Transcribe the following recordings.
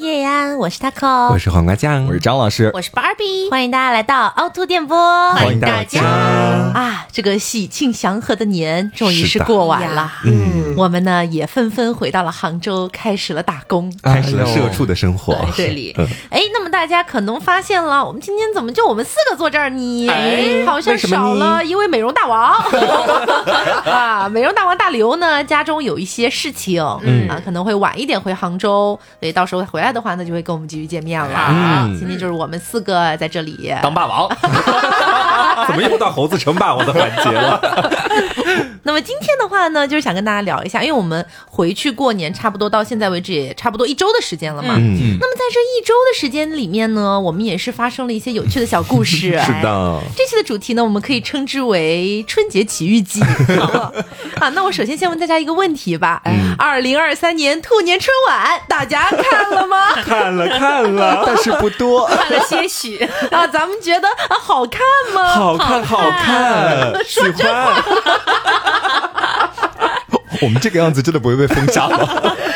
叶安，我是 taco，我是黄瓜酱，我是张老师，我是 Barbie，欢迎大家来到凹凸电波，欢迎大家。啊！这个喜庆祥和的年终于是过完了，嗯，我们呢也纷纷回到了杭州，开始了打工，开始了社畜的生活。这里，哎，那么大家可能发现了，我们今天怎么就我们四个坐这儿你？哎，好像少了一位美容大王 啊！美容大王大刘呢，家中有一些事情，嗯啊，可能会晚一点回杭州，所以到时候回来。的话，那就会跟我们继续见面了。今天就是我们四个在这里当霸王，怎么又到猴子称霸王的环节了？那么今天的话呢，就是想跟大家聊一下，因为我们回去过年，差不多到现在为止也差不多一周的时间了嘛。嗯。那么在这一周的时间里面呢，我们也是发生了一些有趣的小故事。是的。这期的主题呢，我们可以称之为春节奇遇记。啊，那我首先先问大家一个问题吧。二零二三年兔年春晚，大家看了吗？看了看了，但是不多，看了些许啊。咱们觉得啊，好看吗？好看，好看，喜欢。我们这个样子真的不会被封杀吗？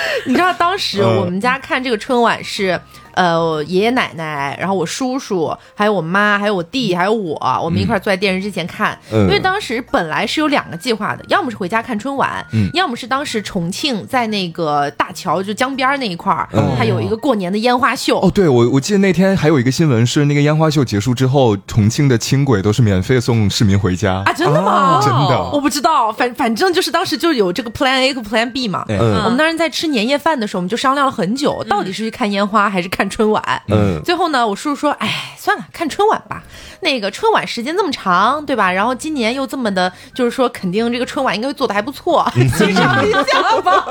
你知道当时我们家看这个春晚是。呃，爷爷奶奶，然后我叔叔，还有我妈，还有我弟，还有我，我们一块坐在电视之前看。因为当时本来是有两个计划的，要么是回家看春晚，要么是当时重庆在那个大桥就江边那一块儿，它有一个过年的烟花秀。哦，对，我我记得那天还有一个新闻是，那个烟花秀结束之后，重庆的轻轨都是免费送市民回家啊！真的吗？真的，我不知道，反反正就是当时就有这个 Plan A 和 Plan B 嘛。我们当时在吃年夜饭的时候，我们就商量了很久，到底是去看烟花还是看春晚。嗯，最后呢，我叔叔说，哎，算了，看春晚吧。那个春晚时间这么长，对吧？然后今年又这么的，就是说肯定这个春晚应该会做的还不错，欣赏一下吧。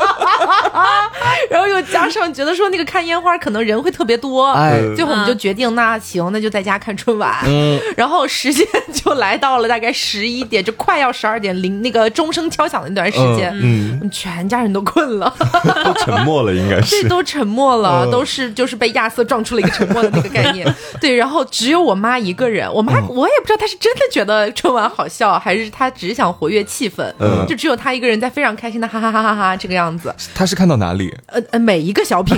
然后又加上觉得说那个看烟花可能人会特别多，哎，最后我们就决定，那行，那就在家看春晚。嗯，然后时间就来到了大概十一点，就快要十二点零那个钟声敲响的那段时间，嗯，全家人都困了，都沉默了，应该是，这都沉默了，都是就是被亚瑟撞出了一个沉默的那个概念。对，然后只有我妈一个人，我妈我也不知道她是真的觉得春晚好笑，还是她只是想活跃气氛，嗯，就只有她一个人在非常开心的哈哈哈哈哈这个样子。她是看到哪里？呃呃，每一个小品。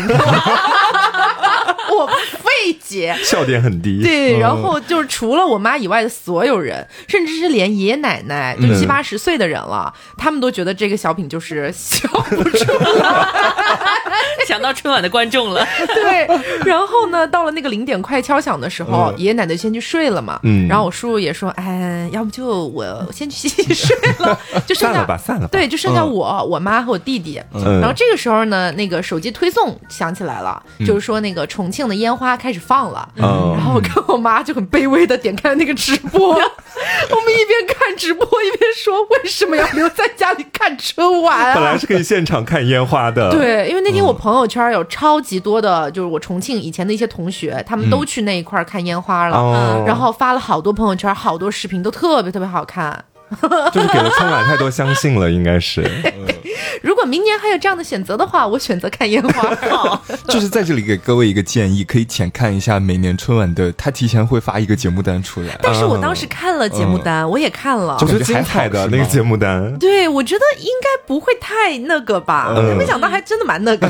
我费解，笑点很低。对，然后就是除了我妈以外的所有人，甚至是连爷爷奶奶，就七八十岁的人了，他们都觉得这个小品就是笑不出来。想到春晚的观众了，对。然后呢，到了那个零点快敲响的时候，爷爷奶奶先去睡了嘛。嗯。然后我叔叔也说：“哎，要不就我先去洗洗睡了，就剩下吧，散了。”对，就剩下我、我妈和我弟弟。然后这个时候呢，那个手机推送响起来了，就是说那个重庆的烟花开始放了。然后我跟我妈就很卑微的点开了那个直播，我们一边看直播一边说：“为什么要留在家里看春晚？本来是可以现场看烟花的。”对，因为那天我朋友圈有超级多的，就是我重庆以前的一些同学，他们都去那一块看烟花了，然后发了好多朋友圈，好多视频都特别特别好看。就是给了春晚太多相信了，应该是。如果明年还有这样的选择的话，我选择看烟花。就是在这里给各位一个建议，可以浅看一下每年春晚的，他提前会发一个节目单出来。但是我当时看了节目单，我也看了，就是精彩的那个节目单。对，我觉得应该不会太那个吧，没想到还真的蛮那个。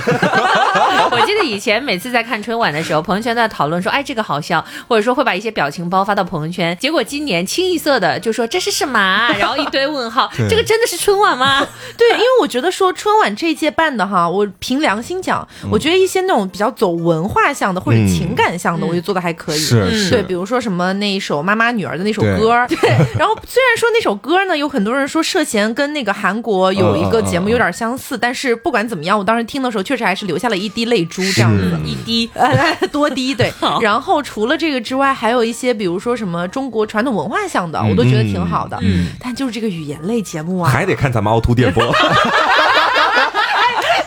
我记得以前每次在看春晚的时候，朋友圈在讨论说，哎，这个好笑，或者说会把一些表情包发到朋友圈。结果今年清一色的就说这是什么？然后一堆问号，这个真的是春晚吗？对，因为我觉得说春晚这一届办的哈，我凭良心讲，我觉得一些那种比较走文化向的或者情感向的，我觉得做的还可以。是，对，比如说什么那一首妈妈女儿的那首歌，对。然后虽然说那首歌呢，有很多人说涉嫌跟那个韩国有一个节目有点相似，但是不管怎么样，我当时听的时候确实还是流下了一滴泪珠，这样子，一滴 多滴，对。然后除了这个之外，还有一些比如说什么中国传统文化向的，我都觉得挺好的。嗯。但就是这个语言类节目啊，还得看咱们凹凸电波。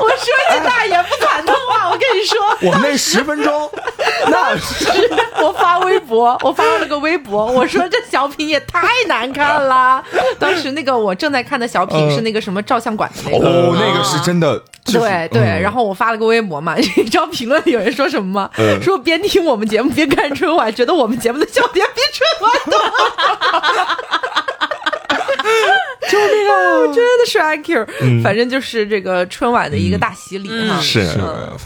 我说句大言不惭的话，我跟你说，我们那十分钟，那是我发微博，我发了个微博，我说这小品也太难看了。当时那个我正在看的小品是那个什么照相馆的那个，哦，那个是真的。对对，然后我发了个微博嘛，你知道评论里有人说什么吗？说边听我们节目边看春晚，觉得我们节目的笑点比春晚多。救命啊！真的是 IQ，反正就是这个春晚的一个大洗礼哈。是。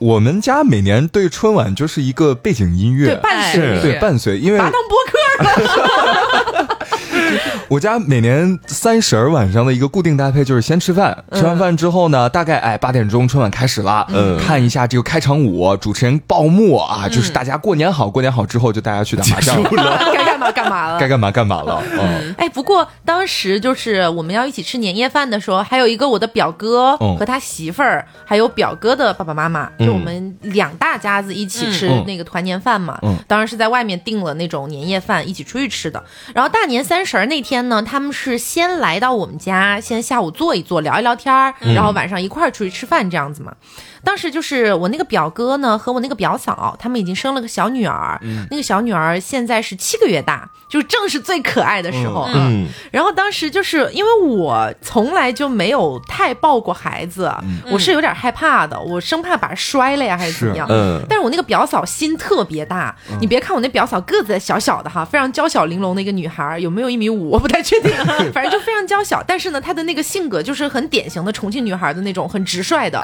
我们家每年对春晚就是一个背景音乐，对伴随，对伴随，因为拔当播客了。我家每年三十儿晚上的一个固定搭配就是先吃饭，吃完饭之后呢，大概哎八点钟春晚开始了，嗯，看一下这个开场舞，主持人报幕啊，就是大家过年好，过年好之后就大家去打麻将 嘛干嘛了，该干嘛干嘛了。嗯，哎，不过当时就是我们要一起吃年夜饭的时候，还有一个我的表哥和他媳妇儿，还有表哥的爸爸妈妈，就我们两大家子一起吃那个团年饭嘛。嗯，当然是在外面订了那种年夜饭，一起出去吃的。然后大年三十那天呢，他们是先来到我们家，先下午坐一坐，聊一聊天儿，然后晚上一块儿出去吃饭这样子嘛。当时就是我那个表哥呢，和我那个表嫂，他们已经生了个小女儿，那个小女儿现在是七个月大，就正是最可爱的时候。嗯，然后当时就是因为我从来就没有太抱过孩子，我是有点害怕的，我生怕把摔了呀，还是怎么样。嗯，但是我那个表嫂心特别大，你别看我那表嫂个子小小的哈，非常娇小玲珑的一个女孩，有没有一米五我不太确定，反正就非常娇小，但是呢，她的那个性格就是很典型的重庆女孩的那种很直率的，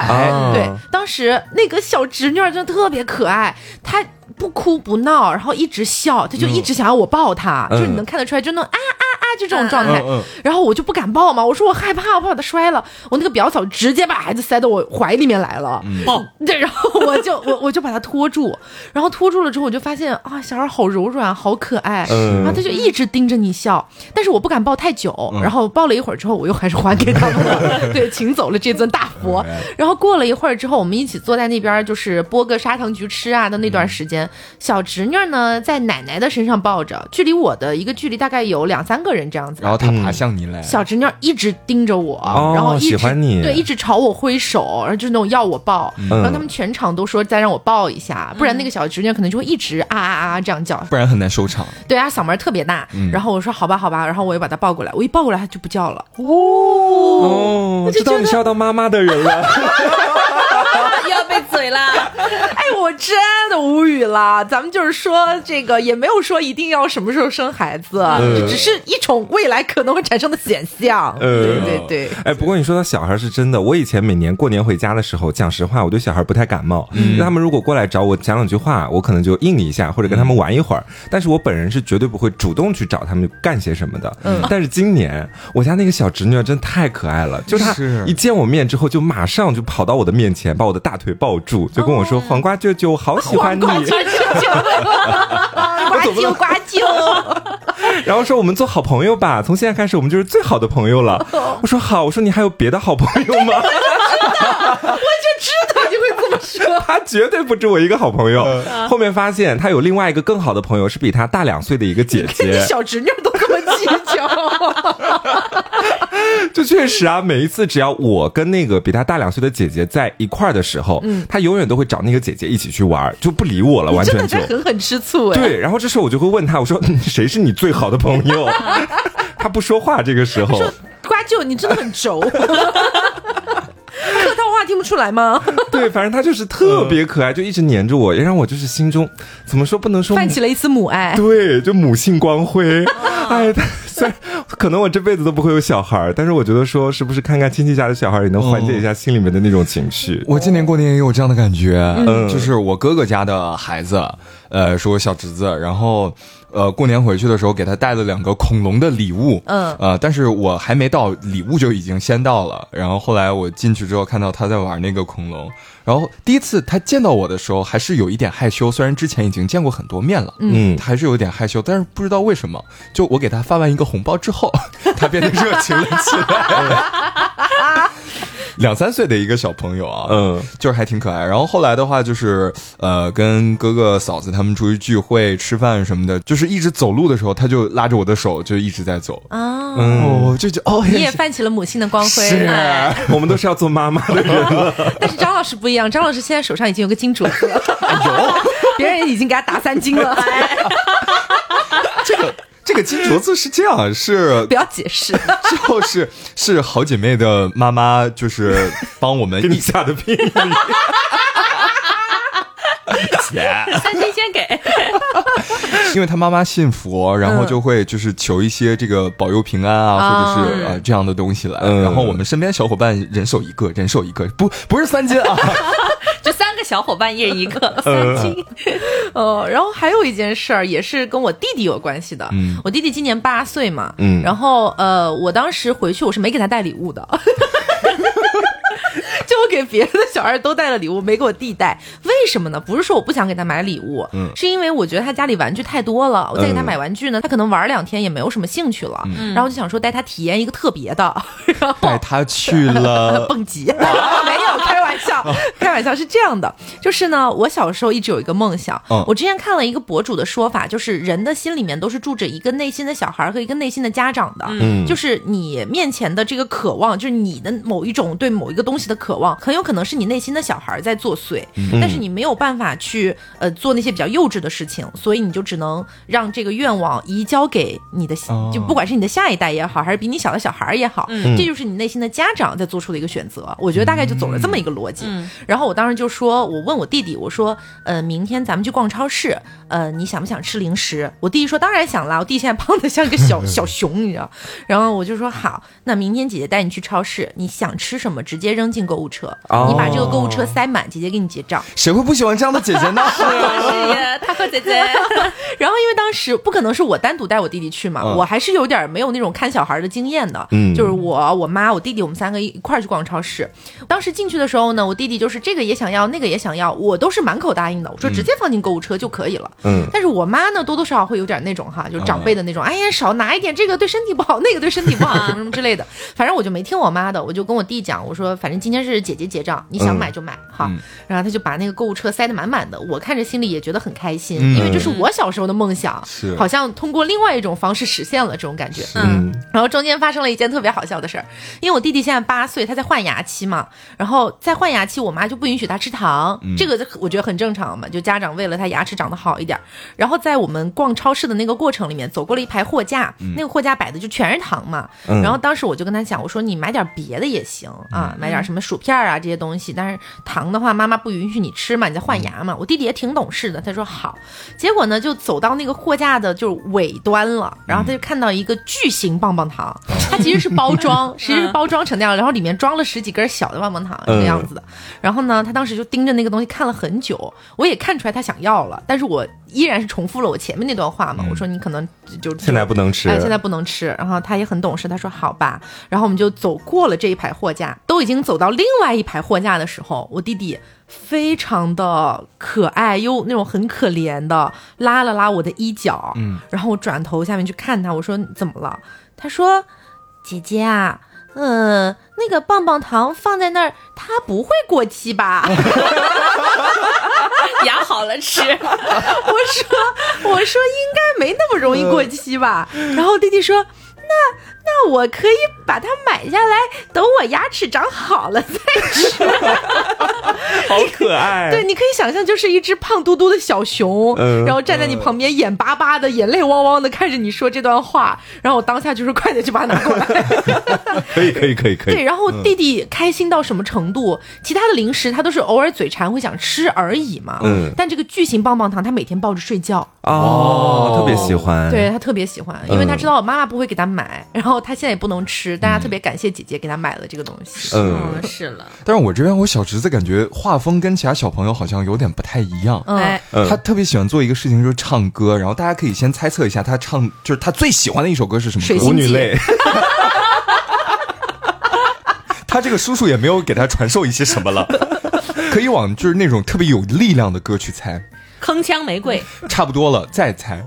对。当时那个小侄女真的特别可爱，她不哭不闹，然后一直笑，他就一直想要我抱他，就是你能看得出来，就那种啊啊这种状态。然后我就不敢抱嘛，我说我害怕，我怕把他摔了。我那个表嫂直接把孩子塞到我怀里面来了，抱。对，然后我就我我就把他拖住，然后拖住了之后，我就发现啊，小孩好柔软，好可爱。然后他就一直盯着你笑，但是我不敢抱太久。然后抱了一会儿之后，我又还是还给他们了，对，请走了这尊大佛。然后过了一会儿之后，我们一起坐在那边，就是剥个砂糖橘吃啊的那段时间，小侄女呢在奶奶的身上抱着，距离我的一个距离大概有两三个人这样子。然后他爬向你来，小侄女一直盯着我，然后喜欢你，对，一直朝我挥手，然后就是那种要我抱。然后他们全场都说再让我抱一下，不然那个小侄女可能就会一直啊啊啊这样叫，不然很难收场。对啊，嗓门特别大。然后我说好吧好吧，然后我又把她抱过来，我一抱过来她就不叫了。哦，知道你是要当妈妈的人了。又要被嘴了，哎，我真的无语了。咱们就是说，这个也没有说一定要什么时候生孩子，只是一种未来可能会产生的选项。对对对。哎，不过你说到小孩是真的，我以前每年过年回家的时候，讲实话，我对小孩不太感冒。嗯，他们如果过来找我讲两句话，我可能就应一下，或者跟他们玩一会儿。但是我本人是绝对不会主动去找他们干些什么的。嗯。但是今年我家那个小侄女真太可爱了，就她一见我面之后，就马上就跑到我的面前，把我的大腿抱住，就跟我说：“黄瓜舅舅，好喜欢你。” 瓜舅舅，瓜舅瓜舅，然后说：“我们做好朋友吧，从现在开始我们就是最好的朋友了。”我说：“好。”我说：“你还有别的好朋友吗？” 我就知道你会这么说。他绝对不止我一个好朋友。后面发现他有另外一个更好的朋友，是比他大两岁的一个姐姐。小侄女都这么计较。就确实啊，每一次只要我跟那个比他大两岁的姐姐在一块儿的时候，嗯，他永远都会找那个姐姐一起去玩，就不理我了，完全就狠狠吃醋哎。对，然后这时候我就会问他，我说谁是你最好的朋友？他不说话，这个时候，瓜舅，你真的很轴。客套话听不出来吗？对，反正他就是特别可爱，就一直黏着我，也让我就是心中怎么说不能说泛起了一丝母爱。对，就母性光辉。哎，虽然可能我这辈子都不会有小孩，但是我觉得说是不是看看亲戚家的小孩也能缓解一下心里面的那种情绪。我今年过年也有这样的感觉，嗯，就是我哥哥家的孩子，呃，是我小侄子，然后。呃，过年回去的时候给他带了两个恐龙的礼物，嗯，呃，但是我还没到，礼物就已经先到了。然后后来我进去之后看到他在玩那个恐龙，然后第一次他见到我的时候还是有一点害羞，虽然之前已经见过很多面了，嗯，还是有点害羞，但是不知道为什么，就我给他发完一个红包之后，他变得热情了起来。两三岁的一个小朋友啊，嗯，就是还挺可爱。然后后来的话，就是呃，跟哥哥嫂子他们出去聚会、吃饭什么的，就是一直走路的时候，他就拉着我的手，就一直在走。哦，就就哦，你也泛起了母性的光辉。是，我们都是要做妈妈的人。但是张老师不一样，张老师现在手上已经有个金镯子了，有，别人已经给他打三金了。这个。这个金镯子是这样，是不要解释，就是是好姐妹的妈妈，就是帮我们立下的聘礼。钱三金先给，因为他妈妈信佛，然后就会就是求一些这个保佑平安啊，或者是呃这样的东西来。然后我们身边小伙伴人手一个，人手一个，不不是三金啊。就三个小伙伴一人一个 三斤，哦，然后还有一件事儿也是跟我弟弟有关系的。嗯，我弟弟今年八岁嘛，嗯，然后呃，我当时回去我是没给他带礼物的。就我给别的小孩都带了礼物，没给我弟带，为什么呢？不是说我不想给他买礼物，嗯，是因为我觉得他家里玩具太多了，我再给他买玩具呢，他可能玩两天也没有什么兴趣了，然后就想说带他体验一个特别的，然后带他去了。蹦极，没有开玩笑，开玩笑是这样的，就是呢，我小时候一直有一个梦想，我之前看了一个博主的说法，就是人的心里面都是住着一个内心的小孩和一个内心的家长的，嗯，就是你面前的这个渴望，就是你的某一种对某一个东西的渴望。很有可能是你内心的小孩在作祟，但是你没有办法去呃做那些比较幼稚的事情，所以你就只能让这个愿望移交给你的，就不管是你的下一代也好，还是比你小的小孩也好，这就是你内心的家长在做出的一个选择。我觉得大概就走了这么一个逻辑。然后我当时就说，我问我弟弟，我说，呃，明天咱们去逛超市，呃，你想不想吃零食？我弟弟说当然想了，我弟现在胖的像个小 小熊，你知道。然后我就说好，那明天姐姐带你去超市，你想吃什么直接扔进购物车。你把这个购物车塞满，姐姐给你结账。谁会不喜欢这样的姐姐呢？是呀，他和姐姐。然后因为当时不可能是我单独带我弟弟去嘛，我还是有点没有那种看小孩的经验的。嗯，就是我、我妈、我弟弟，我们三个一块儿去逛超市。当时进去的时候呢，我弟弟就是这个也想要，那个也想要，我都是满口答应的。我说直接放进购物车就可以了。嗯，但是我妈呢，多多少少会有点那种哈，就是长辈的那种，哎呀，少拿一点，这个对身体不好，那个对身体不好，什么什么之类的。反正我就没听我妈的，我就跟我弟讲，我说反正今天是姐姐结账，你想买就买哈。然后他就把那个购物车塞得满满的，我看着心里也觉得很开心，因为这是我小时候的梦想，是好像通过另外一种方式实现了这种感觉。嗯，然后中间发生了一件特别好笑的事儿，因为我弟弟现在八岁，他在换牙期嘛，然后在换牙期，我妈就不允许他吃糖，这个我觉得很正常嘛，就家长为了他牙齿长得好一点。然后在我们逛超市的那个过程里面，走过了一排货架，那个货架摆的就全是糖嘛。然后当时我就跟他讲，我说你买点别的也行啊，买点什么薯片啊这些东西，但是糖的话妈妈不允许你吃嘛，你在换牙嘛。我弟弟也挺懂事的，他说好。结果呢，就走到那个货架的就尾端了，然后他就看到一个巨型棒棒糖，它其实是包装，其 实是包装成那样，然后里面装了十几根小的棒棒糖这个样子的。然后呢，他当时就盯着那个东西看了很久，我也看出来他想要了，但是我依然是重复了我前面那段话嘛。我说你可能就现在不能吃，哎，现在不能吃。然后他也很懂事，他说好吧。然后我们就走过了这一排货架，都已经走到另外一排货架的时候，我弟弟非常的可爱又那种很可怜的拉了拉我的衣角，嗯，然后我转头下面去看他，我说怎么了？他说姐姐啊。嗯，那个棒棒糖放在那儿，它不会过期吧？牙好了吃。我说，我说应该没那么容易过期吧。然后弟弟说，那。那我可以把它买下来，等我牙齿长好了再吃。好可爱！对，你可以想象，就是一只胖嘟嘟的小熊，然后站在你旁边，眼巴巴的，眼泪汪汪的看着你说这段话。然后我当下就是快点去把它拿过来。可以，可以，可以，可以。对，然后弟弟开心到什么程度？其他的零食他都是偶尔嘴馋会想吃而已嘛。嗯。但这个巨型棒棒糖，他每天抱着睡觉。哦，特别喜欢。对他特别喜欢，因为他知道我妈妈不会给他买，然后。他现在也不能吃，大家特别感谢姐姐给他买了这个东西。嗯，是了。但是我这边我小侄子感觉画风跟其他小朋友好像有点不太一样。哎，他特别喜欢做一个事情，就是唱歌。然后大家可以先猜测一下，他唱就是他最喜欢的一首歌是什么？舞女泪。他这个叔叔也没有给他传授一些什么了，可以往就是那种特别有力量的歌去猜。铿锵玫瑰。差不多了，再猜。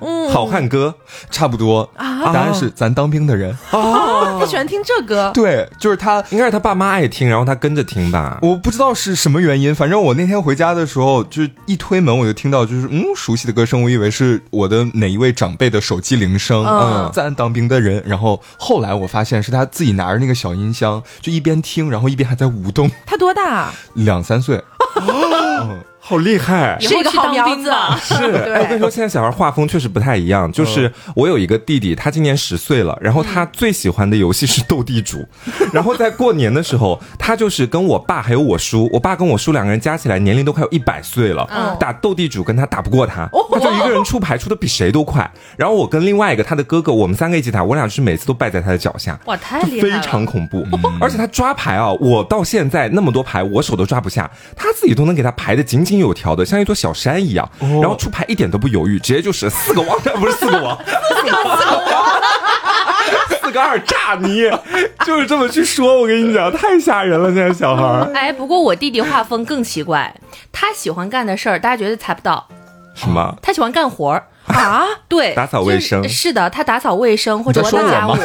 嗯，好汉歌差不多啊，答案是咱当兵的人哦，他喜欢听这歌，对，就是他，应该是他爸妈爱听，然后他跟着听吧，我不知道是什么原因，反正我那天回家的时候，就是一推门我就听到就是嗯熟悉的歌声，我以为是我的哪一位长辈的手机铃声，嗯，咱当兵的人，然后后来我发现是他自己拿着那个小音箱，就一边听，然后一边还在舞动。他多大？两三岁。好厉害，是一个好苗子。是，我跟你说，现在小孩画风确实不太一样。就是我有一个弟弟，他今年十岁了，然后他最喜欢的游戏是斗地主。然后在过年的时候，他就是跟我爸还有我叔，我爸跟我叔两个人加起来年龄都快有一百岁了，打斗地主跟他打不过他，他就一个人出牌出的比谁都快。然后我跟另外一个他的哥哥，我们三个一起打，我俩是每次都败在他的脚下。哇，太厉害了，非常恐怖。而且他抓牌啊，我到现在那么多牌，我手都抓不下，他自己都能给他排的井井有条的，像一座小山一样。然后出牌一点都不犹豫，直接就是四个王，不是四个王，四个王，四个二炸你，就是这么去说。我跟你讲，太吓人了，现在小孩。哎，不过我弟弟画风更奇怪，他喜欢干的事儿，大家绝对猜不到。什么？他喜欢干活儿啊？对，打扫卫生。是的，他打扫卫生或者做家务。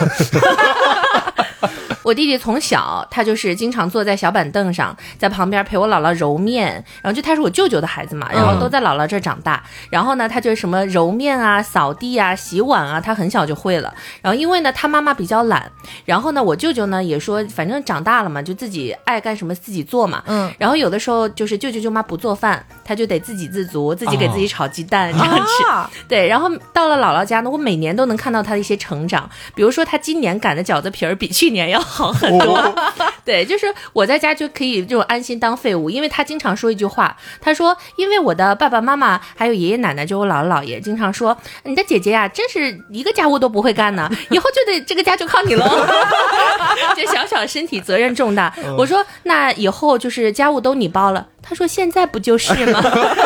我弟弟从小他就是经常坐在小板凳上，在旁边陪我姥姥揉面，然后就他是我舅舅的孩子嘛，然后都在姥姥这儿长大。然后呢，他就什么揉面啊、扫地啊、洗碗啊，他很小就会了。然后因为呢，他妈妈比较懒，然后呢，我舅舅呢也说，反正长大了嘛，就自己爱干什么自己做嘛。嗯。然后有的时候就是舅舅舅妈不做饭，他就得自给自足，自己给自己炒鸡蛋这样吃。对。然后到了姥姥家呢，我每年都能看到他的一些成长，比如说他今年擀的饺子皮儿比去年要。好很多，对，就是我在家就可以这种安心当废物，因为他经常说一句话，他说，因为我的爸爸妈妈还有爷爷奶奶，就我姥姥姥爷，经常说你的姐姐呀，真是一个家务都不会干呢，以后就得这个家就靠你喽，这小小身体责任重大。我说那以后就是家务都你包了。他说：“现在不就是吗？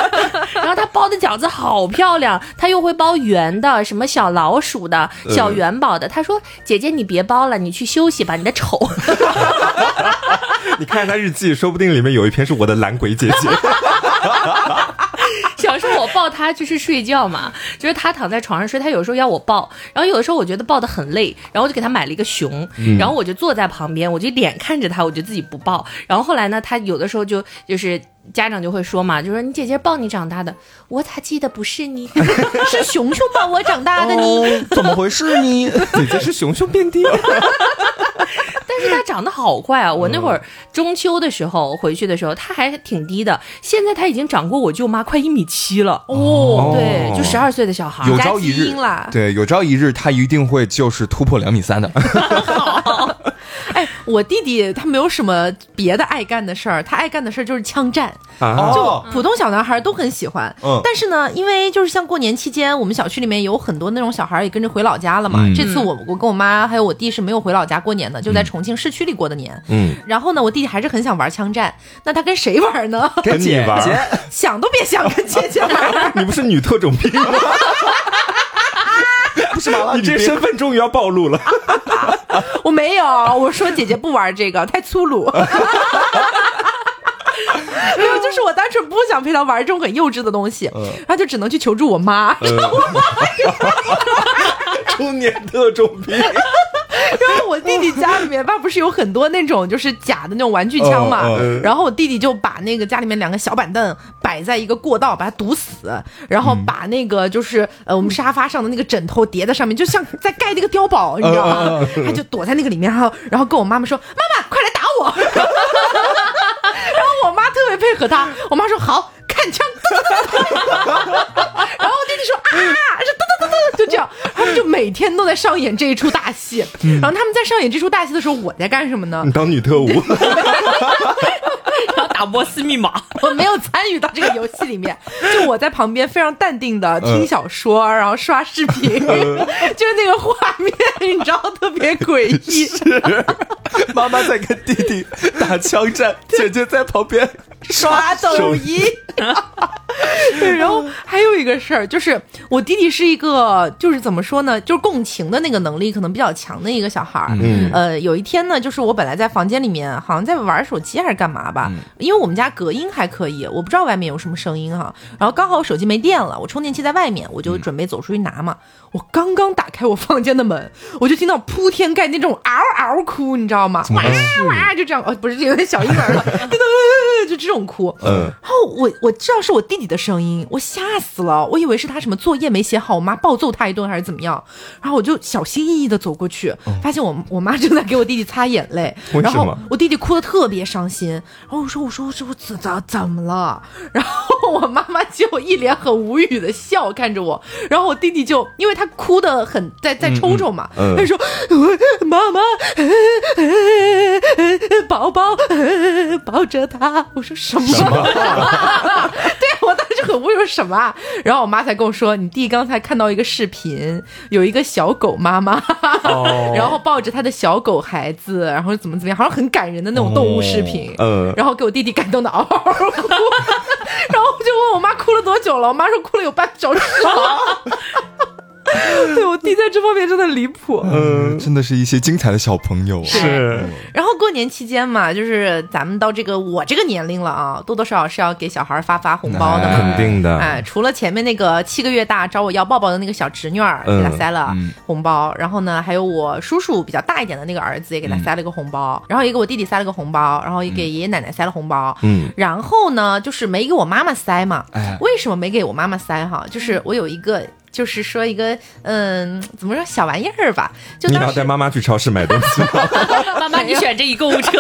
然后他包的饺子好漂亮，他又会包圆的，什么小老鼠的、小元宝的。他说：‘姐姐，你别包了，你去休息吧，你的丑。’你看他日记，说不定里面有一篇是我的懒鬼姐姐。抱他就是睡觉嘛，就是他躺在床上睡，他有时候要我抱，然后有的时候我觉得抱的很累，然后我就给他买了一个熊，然后我就坐在旁边，我就脸看着他，我就自己不抱。然后后来呢，他有的时候就就是家长就会说嘛，就说你姐姐抱你长大的，我咋记得不是你，是熊熊抱我长大的你，怎么回事呢？姐姐是熊熊变的。但是他长得好快啊！我那会儿中秋的时候回去的时候，他还挺低的。现在他已经长过我舅妈快一米七了哦。对，就十二岁的小孩，有朝一日，对，有朝一日他一定会就是突破两米三的。哎，我弟弟他没有什么别的爱干的事儿，他爱干的事儿就是枪战，就普通小男孩都很喜欢。嗯，但是呢，因为就是像过年期间，我们小区里面有很多那种小孩也跟着回老家了嘛。这次我我跟我妈还有我弟是没有回老家过年的，就在重庆市区里过的年。嗯，然后呢，我弟弟还是很想玩枪战，那他跟谁玩呢？跟姐姐，想都别想，跟姐姐玩。你不是女特种兵吗？不是吗？你这身份终于要暴露了。我没有，我说姐姐不玩这个，太粗鲁。没有，就是我单纯不想陪他玩这种很幼稚的东西，然后就只能去求助我妈。我妈中年特种兵。弟弟家里面，爸不是有很多那种就是假的那种玩具枪嘛？然后我弟弟就把那个家里面两个小板凳摆在一个过道，把它堵死，然后把那个就是呃我们沙发上的那个枕头叠在上面，就像在盖那个碉堡，你知道吗？他就躲在那个里面，然后然后跟我妈妈说：“妈妈，快来打我！” 配合他，我妈说：“好。”看枪，然后我弟弟说啊，是噔噔噔噔，就这样，他们就每天都在上演这一出大戏。然后他们在上演这出大戏的时候，我在干什么呢？你当女特务，然后打摩斯密码。我没有参与到这个游戏里面，就我在旁边非常淡定的听小说，然后刷视频，就是那个画面，你知道特别诡异。是妈妈在跟弟弟打枪战，姐姐在旁边刷抖音。对，然后还有一个事儿，就是我弟弟是一个，就是怎么说呢，就是共情的那个能力可能比较强的一个小孩儿。嗯，呃，有一天呢，就是我本来在房间里面，好像在玩手机还是干嘛吧，因为我们家隔音还可以，我不知道外面有什么声音哈。然后刚好我手机没电了，我充电器在外面，我就准备走出去拿嘛。我刚刚打开我房间的门，我就听到铺天盖地那种嗷嗷哭，你知道吗？哇哇，就这样，哦，不是有点小婴儿了，就这种哭。嗯，然后我我知道是我弟弟的声音，我吓死了，我以为是他什么作业没写好，我妈暴揍他一顿还是怎么样。然后我就小心翼翼的走过去，发现我我妈正在给我弟弟擦眼泪。然后？我弟弟哭的特别伤心。然后我说我说我说我怎怎怎么了？然后我妈妈就一脸很无语的笑看着我，然后我弟弟就因为他哭的很在在抽抽嘛，他说妈妈宝宝抱着他，我说什么？对我当时很无语，什么？然后我妈才跟我说，你弟刚才看到一个视频，有一个小狗妈妈，然后抱着他的小狗孩子，然后怎么怎么样，好像很感人的那种动物视频，嗯，然后给我弟弟感动的嗷嗷哭，然后我就问我妈哭了多久了，我妈说哭了有半小时。对我弟在这方面真的离谱，嗯，真的是一些精彩的小朋友。是，然后过年期间嘛，就是咱们到这个我这个年龄了啊，多多少少是要给小孩发发红包的，肯定的。哎，除了前面那个七个月大找我要抱抱的那个小侄女儿，给他塞了红包，然后呢，还有我叔叔比较大一点的那个儿子也给他塞了个红包，然后也给我弟弟塞了个红包，然后也给爷爷奶奶塞了红包。嗯，然后呢，就是没给我妈妈塞嘛。哎，为什么没给我妈妈塞哈？就是我有一个。就是说一个嗯，怎么说小玩意儿吧？就你要带妈妈去超市买东西，妈妈你选这一购物车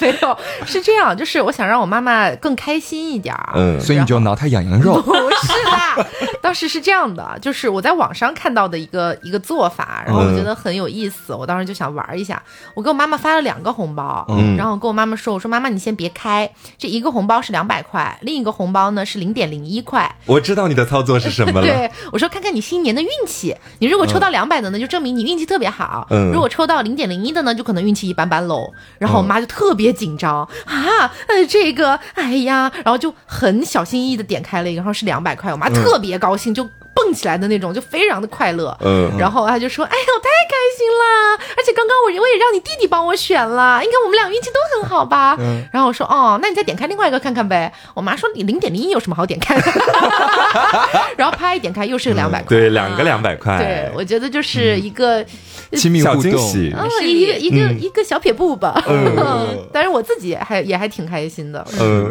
没有？是这样，就是我想让我妈妈更开心一点儿，嗯，所以你就挠她痒痒肉。不是啦，当时是这样的，就是我在网上看到的一个一个做法，然后我觉得很有意思，我当时就想玩一下。我给我妈妈发了两个红包，嗯，然后我跟我妈妈说：“我说妈妈，你先别开，这一个红包是两百块，另一个红包呢是零点零一块。”我知道你的操作是什么了。对，我。说看看你新年的运气，你如果抽到两百的呢，就证明你运气特别好。嗯，如果抽到零点零一的呢，就可能运气一般般喽。然后我妈就特别紧张啊，呃，这个，哎呀，然后就很小心翼翼的点开了一个，然后是两百块，我妈特别高兴，就。蹦起来的那种，就非常的快乐。嗯，然后他就说：“哎呦，太开心了！而且刚刚我我也让你弟弟帮我选了，应该我们俩运气都很好吧？”嗯，然后我说：“哦，那你再点开另外一个看看呗。”我妈说：“你零点零一有什么好点开？”的？”然后啪一点开，又是个两百块。对，两个两百块。对，我觉得就是一个亲密互动，一个一个一个小撇步吧。嗯，但是我自己还也还挺开心的。呃，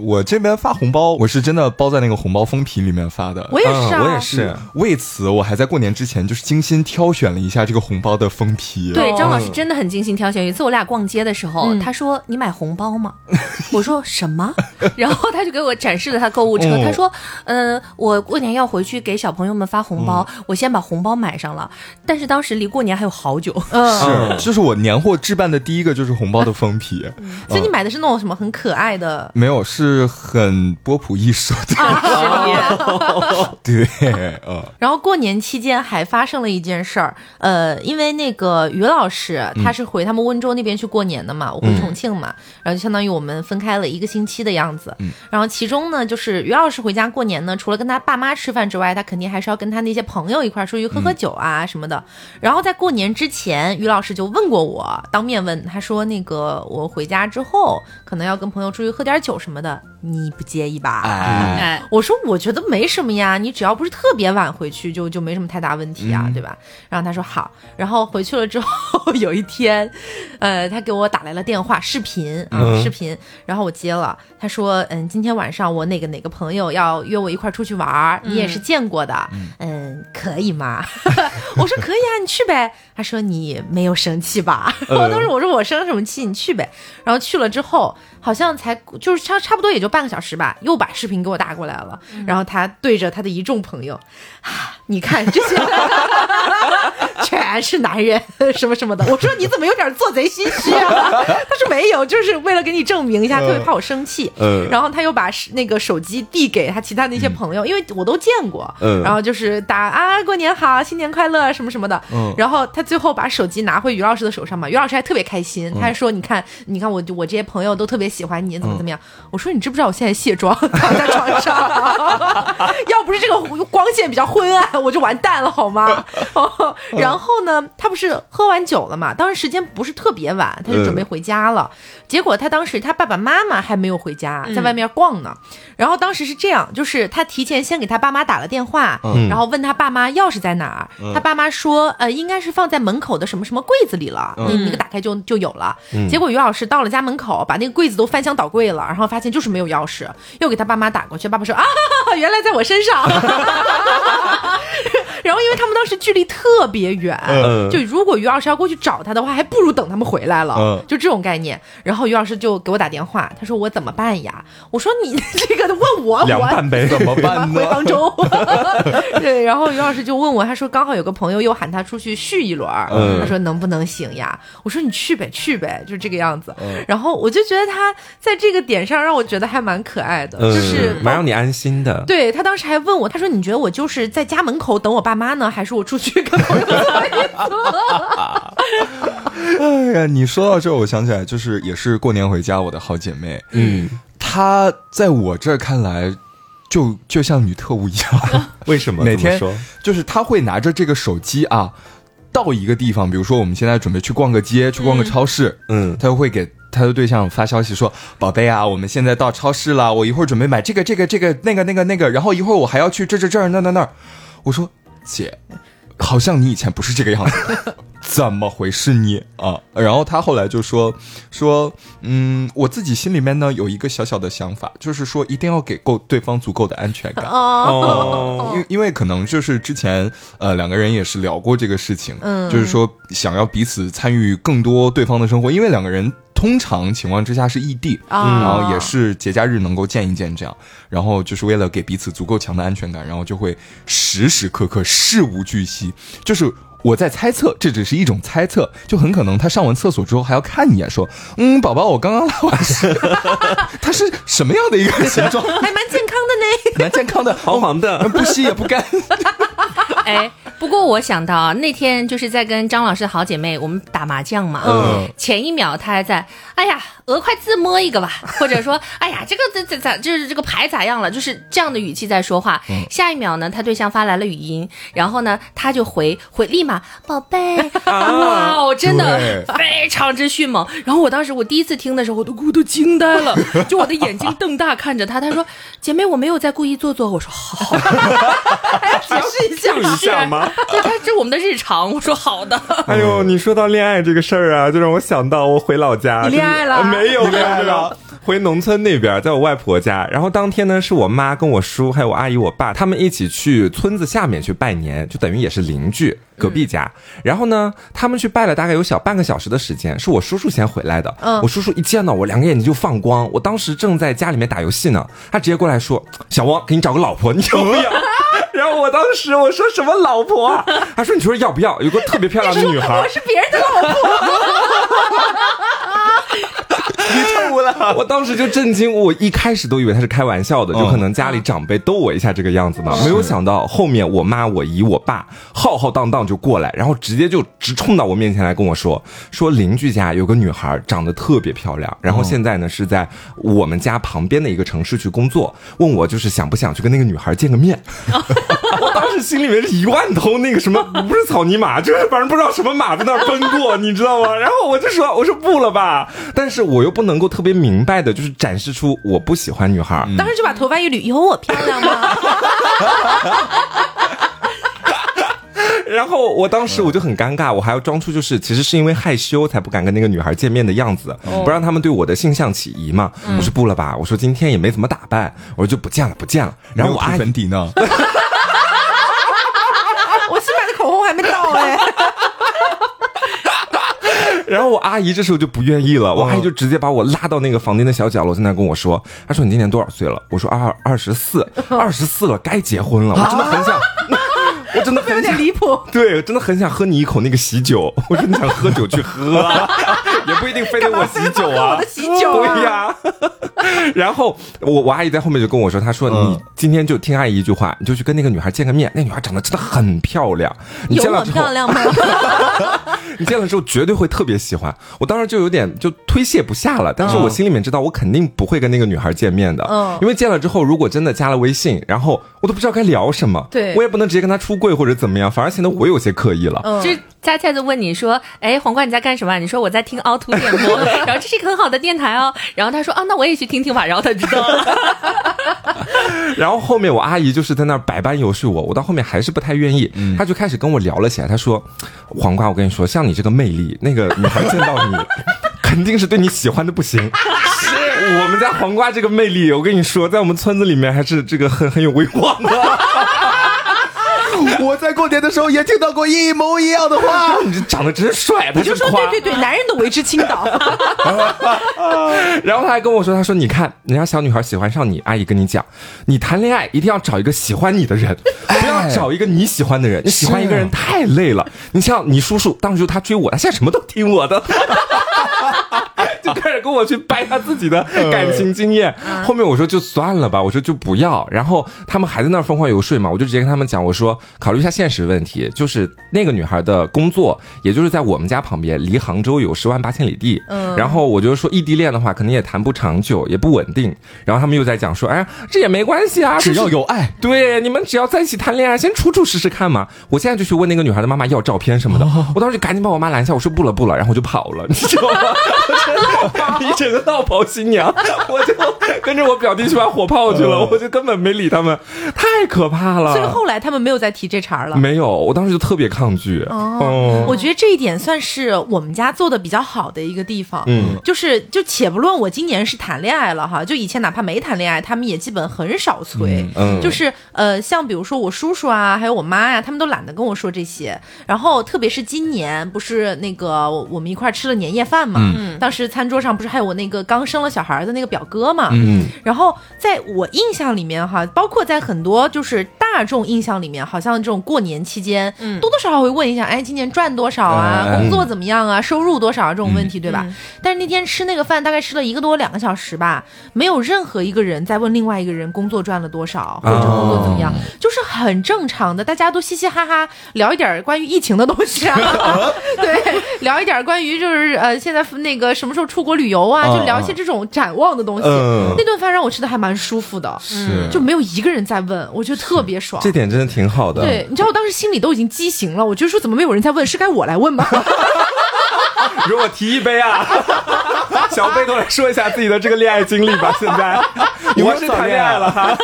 我这边发红包，我是真的包在那个红包封皮里面发的。我也是啊，我也是。是为此，我还在过年之前就是精心挑选了一下这个红包的封皮。对，张老师真的很精心挑选。有一次我俩逛街的时候，他说：“你买红包吗？”我说：“什么？”然后他就给我展示了他购物车。他说：“嗯，我过年要回去给小朋友们发红包，我先把红包买上了。但是当时离过年还有好久。”嗯，是，就是我年货置办的第一个就是红包的封皮。所以你买的是那种什么很可爱的？没有，是很波普艺术的。对。嗯，然后过年期间还发生了一件事儿，呃，因为那个于老师他是回他们温州那边去过年的嘛，我回重庆嘛，然后就相当于我们分开了一个星期的样子。嗯，然后其中呢，就是于老师回家过年呢，除了跟他爸妈吃饭之外，他肯定还是要跟他那些朋友一块出去喝喝酒啊什么的。然后在过年之前，于老师就问过我，当面问他说：“那个我回家之后，可能要跟朋友出去喝点酒什么的，你不介意吧？”哎，我说我觉得没什么呀，你只要不是特。特别晚回去就就没什么太大问题啊，对吧？然后他说好，然后回去了之后有一天，呃，他给我打来了电话，视频啊，视频，然后我接了，他说，嗯，今天晚上我哪个哪个朋友要约我一块出去玩，你也是见过的，嗯，可以吗？我说可以啊，你去呗。他说你没有生气吧？我当时我说我生什么气？你去呗。然后去了之后。好像才就是差差不多也就半个小时吧，又把视频给我打过来了。然后他对着他的一众朋友，啊，你看这些 全是男人，什么什么的。我说你怎么有点做贼心虚啊？他说没有，就是为了给你证明一下，特别怕我生气。嗯。然后他又把那个手机递给他其他那些朋友，因为我都见过。嗯。然后就是打啊，过年好，新年快乐，什么什么的。嗯。然后他最后把手机拿回于老师的手上嘛，于老师还特别开心，他还说：“你看，你看我我这些朋友都特别。”喜欢你怎么怎么样？我说你知不知道我现在卸妆躺在床上，要不是这个光线比较昏暗，我就完蛋了好吗？然后呢，他不是喝完酒了嘛？当时时间不是特别晚，他就准备回家了。结果他当时他爸爸妈妈还没有回家，在外面逛呢。然后当时是这样，就是他提前先给他爸妈打了电话，然后问他爸妈钥匙在哪儿。他爸妈说，呃，应该是放在门口的什么什么柜子里了，那那个打开就就有了。结果于老师到了家门口，把那个柜子。都翻箱倒柜了，然后发现就是没有钥匙，又给他爸妈打过去，爸爸说啊，原来在我身上。然后，因为他们当时距离特别远，就如果于老师要过去找他的话，还不如等他们回来了，就这种概念。然后于老师就给我打电话，他说我怎么办呀？我说你 这个问我，凉拌呗，怎么办呢？回杭州。对，然后于老师就问我，他说刚好有个朋友又喊他出去续一轮，他说能不能行呀？我说你去呗，去呗，就这个样子。然后我就觉得他在这个点上让我觉得还蛮可爱的，就是蛮让你安心的。对他当时还问我，他说你觉得我就是在家门口等我爸。妈呢？还是我出去跟朋友？哎呀，你说到这，我想起来，就是也是过年回家，我的好姐妹，嗯，她在我这儿看来，就就像女特务一样。为什么？每天就是她会拿着这个手机啊，到一个地方，比如说我们现在准备去逛个街，去逛个超市，嗯，她就会给她的对象发消息说：“宝贝啊，我们现在到超市了，我一会儿准备买这个这个这个那个那个那个，然后一会儿我还要去这这这儿那那那儿。”我说。姐，好像你以前不是这个样子，怎么回事你啊？然后他后来就说说，嗯，我自己心里面呢有一个小小的想法，就是说一定要给够对方足够的安全感哦，因因为可能就是之前呃两个人也是聊过这个事情，嗯，就是说想要彼此参与更多对方的生活，因为两个人。通常情况之下是异地，然后也是节假日能够见一见这样，然后就是为了给彼此足够强的安全感，然后就会时时刻刻事无巨细。就是我在猜测，这只是一种猜测，就很可能他上完厕所之后还要看一眼，说：“嗯，宝宝，我刚刚拉完屎，他是什么样的一个形状？还蛮健康的呢，蛮健康的，黄黄的，不稀也不干。” 哎。不过我想到啊，那天就是在跟张老师的好姐妹我们打麻将嘛，嗯，前一秒她还在，哎呀，鹅快自摸一个吧，或者说，哎呀，这个这这咋，就是这个牌咋样了，就是这样的语气在说话。下一秒呢，她对象发来了语音，然后呢，她就回回，立马宝贝，哇，我真的非常之迅猛。然后我当时我第一次听的时候，我都我都惊呆了，就我的眼睛瞪大看着他。他说，姐妹，我没有在故意做作。我说好，还要解释一下吗？对，他这是我们的日常。我说好的。哎呦，你说到恋爱这个事儿啊，就让我想到我回老家。你恋爱了？没有恋爱了。回农村那边，在我外婆家。然后当天呢，是我妈跟我叔还有我阿姨、我爸他们一起去村子下面去拜年，就等于也是邻居隔壁家。然后呢，他们去拜了大概有小半个小时的时间，是我叔叔先回来的。嗯，我叔叔一见到我，两个眼睛就放光。我当时正在家里面打游戏呢，他直接过来说：“小汪，给你找个老婆，你要不要？” 然后我当时我说什么老婆？他说你说要不要？有个特别漂亮的女孩。我是别人的老婆。我当时就震惊，我一开始都以为他是开玩笑的，就可能家里长辈逗我一下这个样子嘛。没有想到后面我妈、我姨、我爸浩浩荡荡就过来，然后直接就直冲到我面前来跟我说，说邻居家有个女孩长得特别漂亮，然后现在呢是在我们家旁边的一个城市去工作，问我就是想不想去跟那个女孩见个面。我当时心里面是一万头那个什么，不是草泥马，就是反正不知道什么马在那儿奔过，你知道吗？然后我就说，我说不了吧，但是我又不能够特别明白的，就是展示出我不喜欢女孩。当时就把头发一捋，有我漂亮吗？然后我当时我就很尴尬，我还要装出就是其实是因为害羞才不敢跟那个女孩见面的样子，不让他们对我的性向起疑嘛。我说不了吧，我说今天也没怎么打扮，我说就不见了，不见了。然后我阿粉底呢？我新买的口红还没到哎。然后我阿姨这时候就不愿意了，我阿姨就直接把我拉到那个房间的小角落，在那跟我说：“她说你今年多少岁了？”我说：“二二十四，二十四了，该结婚了。”我真的 很想。我真的有点离谱，对，真的很想喝你一口那个喜酒。我真的想喝酒去喝，也不一定非得我喜酒啊。我的喜酒对呀。然后我我阿姨在后面就跟我说，她说你今天就听阿姨一句话，你就去跟那个女孩见个面。那女孩长得真的很漂亮，你见了之后漂亮吗？你见了之后绝对会特别喜欢。我当时就有点就推卸不下了，但是我心里面知道我肯定不会跟那个女孩见面的，嗯，因为见了之后如果真的加了微信，然后我都不知道该聊什么，对我也不能直接跟她出。柜或者怎么样，反而显得我有些刻意了。就佳菜子问你说：“哎，黄瓜你在干什么？”你说：“我在听凹凸电波。”然后这是一个很好的电台哦。然后他说：“啊，那我也去听听吧。”然后他知道了。然后后面我阿姨就是在那儿百般游说我，我到后面还是不太愿意。他就开始跟我聊了起来。他说：“黄瓜，我跟你说，像你这个魅力，那个女孩见到你，肯定是对你喜欢的不行。”是。我们家黄瓜这个魅力，我跟你说，在我们村子里面还是这个很很有威望的。我在过年的时候也听到过一模一样的话。你这长得真帅，他就说对对对，男人都为之倾倒。然后他还跟我说，他说你看，人家小女孩喜欢上你，阿姨跟你讲，你谈恋爱一定要找一个喜欢你的人，不要找一个你喜欢的人。你喜欢一个人太累了。你像你叔叔，当时就他追我，他现在什么都听我的。就开始跟我去掰他自己的感情经验，后面我说就算了吧，我说就不要。然后他们还在那儿疯狂游说嘛，我就直接跟他们讲，我说考虑一下现实问题，就是那个女孩的工作，也就是在我们家旁边，离杭州有十万八千里地。嗯，然后我就说异地恋的话，肯定也谈不长久，也不稳定。然后他们又在讲说，哎呀，这也没关系啊，只要有爱，对，你们只要在一起谈恋爱，先处处试试看嘛。我现在就去问那个女孩的妈妈要照片什么的，我当时就赶紧把我妈拦下，我说不了不了，然后我就跑了，你知道吗？一整个闹跑新娘，我就跟着我表弟去玩火炮去了，我就根本没理他们，太可怕了。所以后来他们没有再提这茬了。没有，我当时就特别抗拒。哦，我觉得这一点算是我们家做的比较好的一个地方。嗯，就是就且不论我今年是谈恋爱了哈，就以前哪怕没谈恋爱，他们也基本很少催。嗯，就是呃，像比如说我叔叔啊，还有我妈呀，他们都懒得跟我说这些。然后特别是今年，不是那个我们一块吃了年夜饭嘛，嗯，当时餐桌上不是还有我那个刚生了小孩的那个表哥嘛，嗯，然后在我印象里面哈，包括在很多就是大众印象里面，好像这种过年期间，嗯，多多少少会问一下，哎，今年赚多少啊？工作怎么样啊？收入多少啊？这种问题对吧？但是那天吃那个饭，大概吃了一个多两个小时吧，没有任何一个人在问另外一个人工作赚了多少，或者工作怎么样，就是很正常的，大家都嘻嘻哈哈聊一点关于疫情的东西啊，对，聊一点关于就是呃现在那个什么时候出国旅游啊，就聊一些这种展望的东西。那顿饭让我吃的还蛮舒服的，是就没有一个人在问，我觉得特别爽。这点真的挺好的。对，你知道我当时心里都已经畸形了，我就说怎么没有人在问，是该我来问吗？如果提一杯啊，小贝都来说一下自己的这个恋爱经历吧。现在 你们是谈恋爱了哈？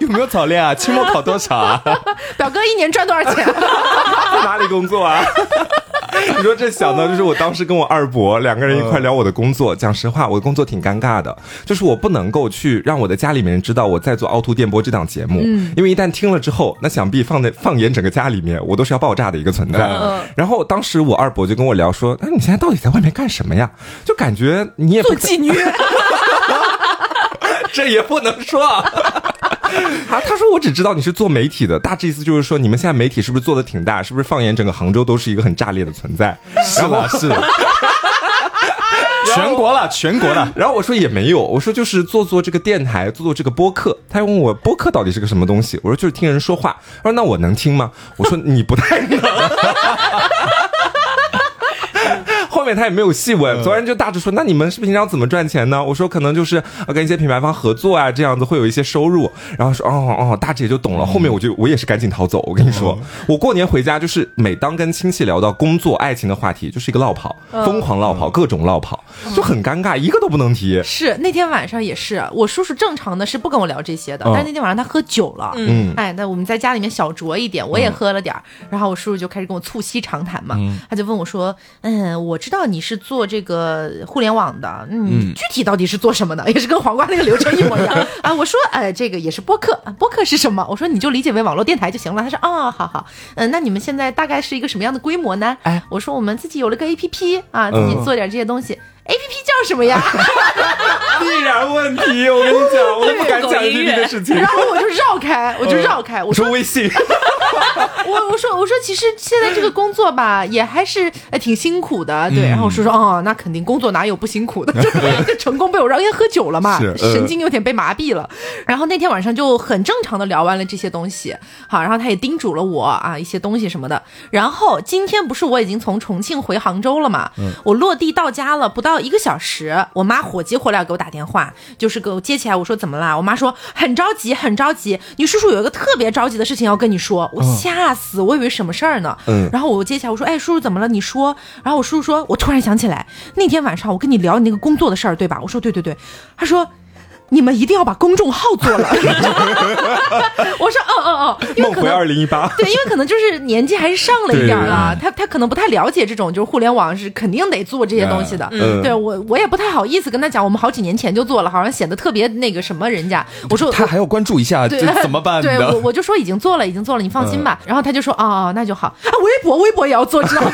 有没有早恋啊？期末考多少啊？表哥一年赚多少钱？在哪里工作啊？你说这想到，就是我当时跟我二伯两个人一块聊我的工作。讲实话，我的工作挺尴尬的，就是我不能够去让我的家里面人知道我在做凹凸电波这档节目，因为一旦听了之后，那想必放在放眼整个家里面，我都是要爆炸的一个存在。然后当时我二伯就跟我聊说：“那你现在到底在外面干什么呀？”就感觉你也做妓女，这也不能说。啊，他说我只知道你是做媒体的，大致意思就是说你们现在媒体是不是做的挺大？是不是放眼整个杭州都是一个很炸裂的存在？是了，是了，全国了，全国了。然后我说也没有，我说就是做做这个电台，做做这个播客。他问我播客到底是个什么东西？我说就是听人说话。他说那我能听吗？我说你不太能。后面他也没有细问，昨天就大致说，那你们是平常怎么赚钱呢？我说可能就是跟一些品牌方合作啊，这样子会有一些收入。然后说哦哦，大致也就懂了。后面我就我也是赶紧逃走。我跟你说，我过年回家就是每当跟亲戚聊到工作、爱情的话题，就是一个唠跑，疯狂唠跑，各种唠跑，就很尴尬，一个都不能提。是那天晚上也是，我叔叔正常的是不跟我聊这些的，但是那天晚上他喝酒了，嗯，哎，那我们在家里面小酌一点，我也喝了点儿，然后我叔叔就开始跟我促膝长谈嘛，他就问我说，嗯，我知道。知道你是做这个互联网的，嗯，具体到底是做什么的？也是跟黄瓜那个流程一模一样 啊！我说，哎，这个也是播客，播客是什么？我说你就理解为网络电台就行了。他说，哦，好好，嗯，那你们现在大概是一个什么样的规模呢？哎，我说我们自己有了个 A P P 啊，自己做点这些东西。A P P 叫什么呀？必然问题，我跟你讲，我都不敢讲 A P P 的事情。然后我就绕开，我就绕开，我说微信。我我说我说，其实现在这个工作吧，也还是哎挺辛苦的，对。然后我说说哦，那肯定工作哪有不辛苦的？就 成功被我绕，因为喝酒了嘛，神经有点被麻痹了。然后那天晚上就很正常的聊完了这些东西，好，然后他也叮嘱了我啊一些东西什么的。然后今天不是我已经从重庆回杭州了嘛？我落地到家了，不到。一个小时，我妈火急火燎给我打电话，就是给我接起来。我说怎么啦？我妈说很着急，很着急。你叔叔有一个特别着急的事情要跟你说。我吓死，我以为什么事儿呢？嗯。然后我接起来，我说哎，叔叔怎么了？你说。然后我叔叔说，我突然想起来，那天晚上我跟你聊你那个工作的事儿，对吧？我说对对对。他说。你们一定要把公众号做了。我说哦哦哦，梦回二零一八。对，因为可能就是年纪还是上了一点了，他他可能不太了解这种就是互联网是肯定得做这些东西的。对我我也不太好意思跟他讲，我们好几年前就做了，好像显得特别那个什么人家。我说他还要关注一下，这怎么办？对我我就说已经做了，已经做了，你放心吧。然后他就说哦哦，那就好。啊，微博微博也要做，知道吗？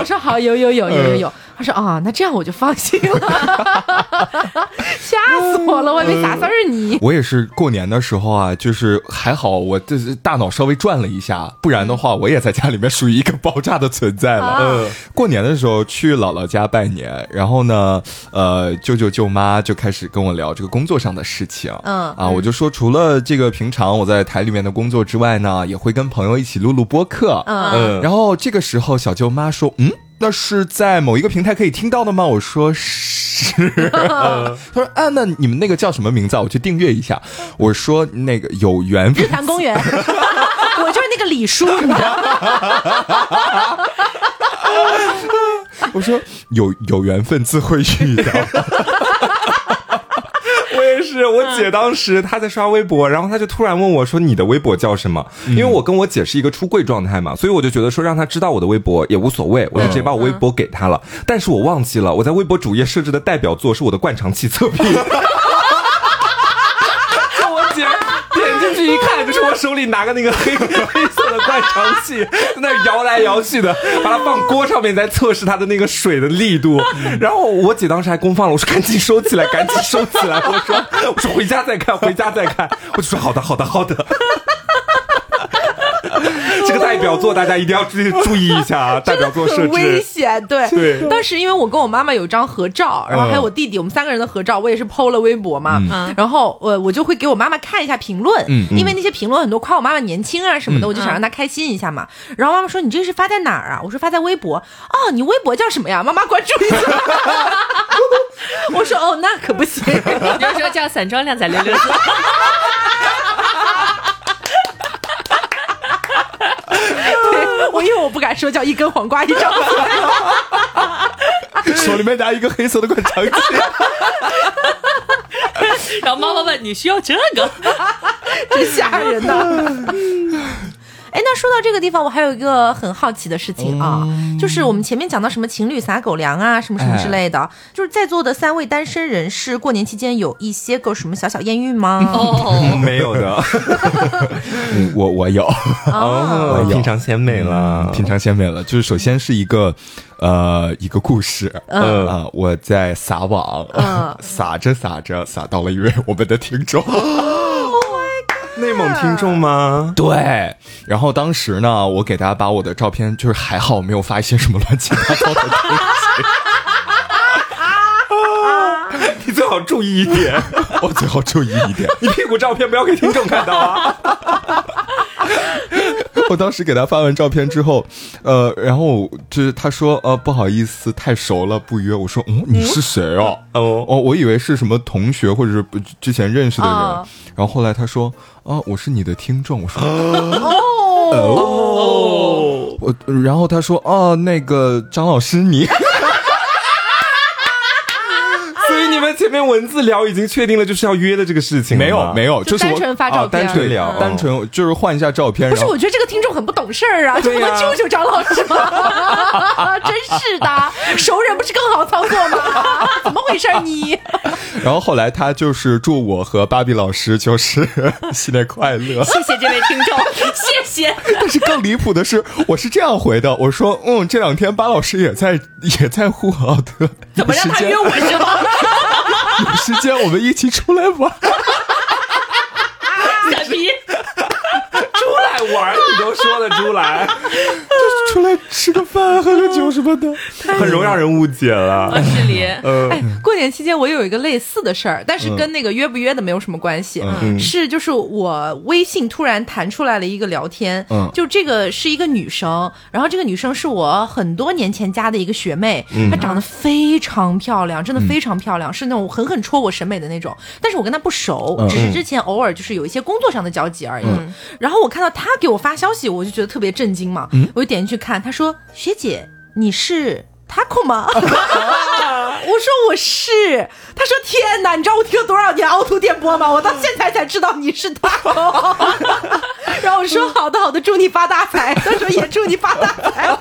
我说好，有有有有有有。他说啊，那这样我就放心了，吓死我了，我还没啥事儿呢。我也是过年的时候啊，就是还好，我这大脑稍微转了一下，不然的话，我也在家里面属于一个爆炸的存在了。嗯，过年的时候去姥姥家拜年，然后呢，呃，舅舅舅妈就开始跟我聊这个工作上的事情。嗯啊，我就说除了这个平常我在台里面的工作之外呢，也会跟朋友一起录录播客。嗯，然后这个时候小舅妈说，嗯。那是在某一个平台可以听到的吗？我说是。他说啊，那你们那个叫什么名字？我去订阅一下。我说那个有缘分。日坛公园。我就是那个李叔。我说有有缘分自会遇到。是我姐当时她在刷微博，然后她就突然问我说：“你的微博叫什么？”因为我跟我姐是一个出柜状态嘛，所以我就觉得说让她知道我的微博也无所谓，我就直接把我微博给她了。但是我忘记了我在微博主页设置的代表作是我的灌肠器测评。一看就是我手里拿个那个黑 黑色的灌肠器，在那摇来摇去的，把它放锅上面在测试它的那个水的力度。然后我姐当时还公放了，我说赶紧收起来，赶紧收起来。我说我说回家再看，回家再看。我就说好的，好的，好的。这个代表作大家一定要注意注意一下啊！代表作设置危险，对对。当时因为我跟我妈妈有张合照，然后还有我弟弟，我们三个人的合照，我也是 PO 了微博嘛。然后我我就会给我妈妈看一下评论，因为那些评论很多夸我妈妈年轻啊什么的，我就想让她开心一下嘛。然后妈妈说：“你这是发在哪儿啊？”我说：“发在微博。”哦，你微博叫什么呀？妈妈关注一下。我说：“哦，那可不行。”你要说叫散装靓仔六六四。我因为我不敢说叫一根黄瓜一张嘴，手里面拿一个黑色的灌肠器，然后妈妈问你需要这个，真吓人呐。哎，那说到这个地方，我还有一个很好奇的事情啊，就是我们前面讲到什么情侣撒狗粮啊，什么什么之类的，就是在座的三位单身人士，过年期间有一些个什么小小艳遇吗？哦，没有的，我我有，我品尝鲜美了，品尝鲜美了。就是首先是一个呃一个故事，嗯，我在撒网，撒着撒着撒到了一位我们的听众。内蒙听众吗？对，然后当时呢，我给大家把我的照片，就是还好没有发一些什么乱七八糟的东西。你最好注意一点，我最好注意一点，你屁股照片不要给听众看到啊。我当时给他发完照片之后，呃，然后就是他说，呃，不好意思，太熟了，不约。我说，嗯，你是谁啊？哦哦，我以为是什么同学或者是之前认识的人。然后后来他说，啊，我是你的听众。我说，哦，我，然后他说，啊，那个张老师你。前面文字聊已经确定了就是要约的这个事情，没有没有，就是单纯发照片，单纯聊，单纯就是换一下照片。不是，我觉得这个听众很不懂事儿啊，这不救救张老师吗？真是的，熟人不是更好操作吗？怎么回事你？然后后来他就是祝我和芭比老师就是新年快乐，谢谢这位听众，谢谢。但是更离谱的是，我是这样回的，我说嗯，这两天巴老师也在也在呼和浩特，怎么让他约我是吗？有时间我们一起出来玩。傻逼，出来玩你都说得出来，就是出来吃个饭、喝个酒什么的，很容易让人误解了。是里，嗯，哎，过年期间我有一个类似的事儿，但是跟那个约不约的没有什么关系。是，就是我微信突然弹出来了一个聊天，就这个是一个女生，然后这个女生是我很多年前加的一个学妹，她长得非常漂亮，真的非常漂亮，是那种狠狠戳我审美的那种。但是我跟她不熟，只是之前偶尔就是有一些工作上的交集而已。然后我看到她给我发消息，我就觉得特别震惊嘛，我就点进去看，他说：“学姐，你是。” taco 吗？我说我是。他说天哪，你知道我听了多少年凹凸电波吗？我到现在才知道你是 taco。然后我说好的好的，祝你发大财。他说也祝你发大财。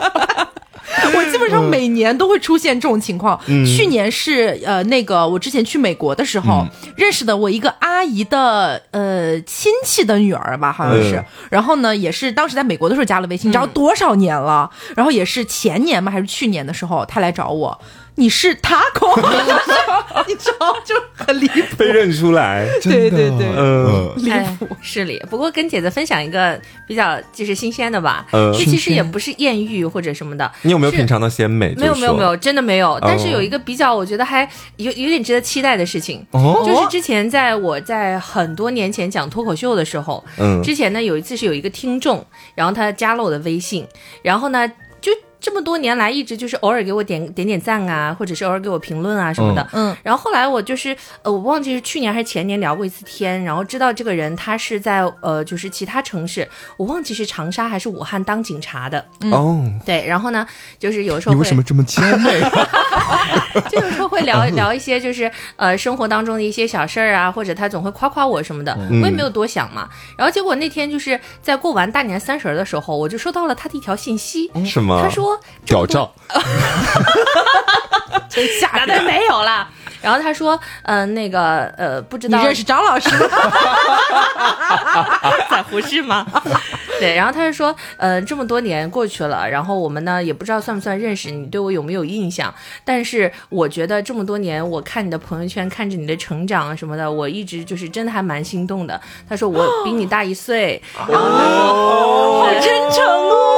我基本上每年都会出现这种情况。去年是呃那个我之前去美国的时候认识的我一个阿姨的呃亲戚的女儿吧，好像是。然后呢，也是当时在美国的时候加了微信，你知道多少年了？然后也是前年嘛，还是去年的时候，她来找我。你是 taco，你知道就很离谱，被认出来，对对对，嗯，离谱。是离。不过跟姐姐分享一个比较就是新鲜的吧，这其实也不是艳遇或者什么的。你有没有品尝到鲜美？没有没有没有，真的没有。但是有一个比较，我觉得还有有点值得期待的事情，就是之前在我在很多年前讲脱口秀的时候，嗯，之前呢有一次是有一个听众，然后他加了我的微信，然后呢。这么多年来，一直就是偶尔给我点点点赞啊，或者是偶尔给我评论啊什么的。嗯，然后后来我就是呃，我忘记是去年还是前年聊过一次天，然后知道这个人他是在呃，就是其他城市，我忘记是长沙还是武汉当警察的。哦，对，然后呢，就是有时候你为什么这么谦媚？就有时候会聊聊一些就是呃生活当中的一些小事儿啊，或者他总会夸夸我什么的，我也没有多想嘛。然后结果那天就是在过完大年三十的时候，我就收到了他的一条信息，什么？他说。屌照，真吓人，没有了。然后他说，嗯，那个，呃，不知道你认识张老师吗？在胡适吗？对，然后他就说，呃，这么多年过去了，然后我们呢也不知道算不算认识，你对我有没有印象？但是我觉得这么多年，我看你的朋友圈，看着你的成长什么的，我一直就是真的还蛮心动的。他说我比你大一岁，然后他说好真诚哦，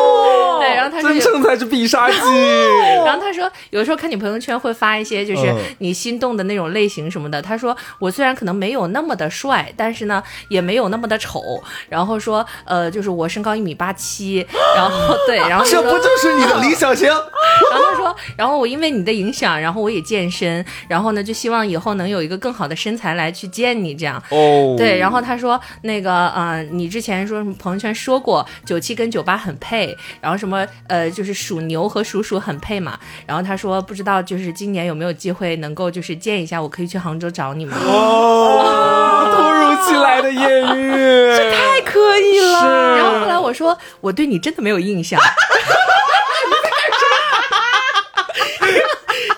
对，然后他说真正才是必杀技。然后他说有时候看你朋友圈会发一些就是你心动。的那种类型什么的，他说我虽然可能没有那么的帅，但是呢也没有那么的丑。然后说，呃，就是我身高一米八七，然后对，然后这不就是你的理想型？然后他说，然后我因为你的影响，然后我也健身，然后呢就希望以后能有一个更好的身材来去见你这样。哦，对，然后他说那个，呃，你之前说什么朋友圈说过九七跟九八很配，然后什么呃就是属牛和属鼠很配嘛。然后他说不知道就是今年有没有机会能够就是。见一下，我可以去杭州找你们。哦，突如其来的艳遇，这太可以了。然后后来我说，我对你真的没有印象。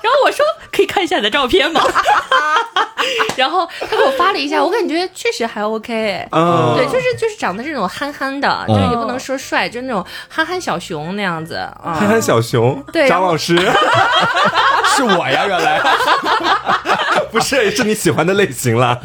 然后我说，可以看一下你的照片吗？然后他给我发了一下，我感觉确实还 OK，嗯，对，就是就是长得是那种憨憨的，就是也不能说帅，就是那种憨憨小熊那样子，憨憨小熊，对，张老师？是我呀，原来。不是，是你喜欢的类型了，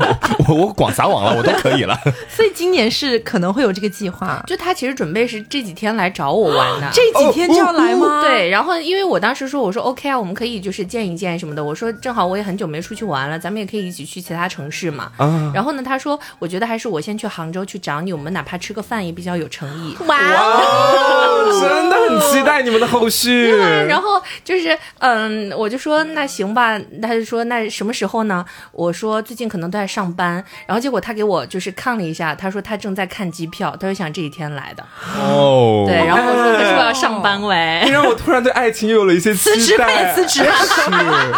我我广撒网了，我都可以了，所以今年是可能会有这个计划，就他其实准备是这几天来找我玩的，这几天就要来吗？对，然后因为我当时说我说 OK 啊，我们可以就是见一见什么的，我说正好我也很久没出去玩了，咱们也可以一起去。其他城市嘛，然后呢，他说，我觉得还是我先去杭州去找你，我们哪怕吃个饭也比较有诚意。哇，真的很期待你们的后续。然后就是，嗯，我就说那行吧，他就说那什么时候呢？我说最近可能都在上班。然后结果他给我就是看了一下，他说他正在看机票，他就想这几天来的。哦，对，然后我说他说要上班喂，让我突然对爱情又有了一些期待 辞职，快点辞职。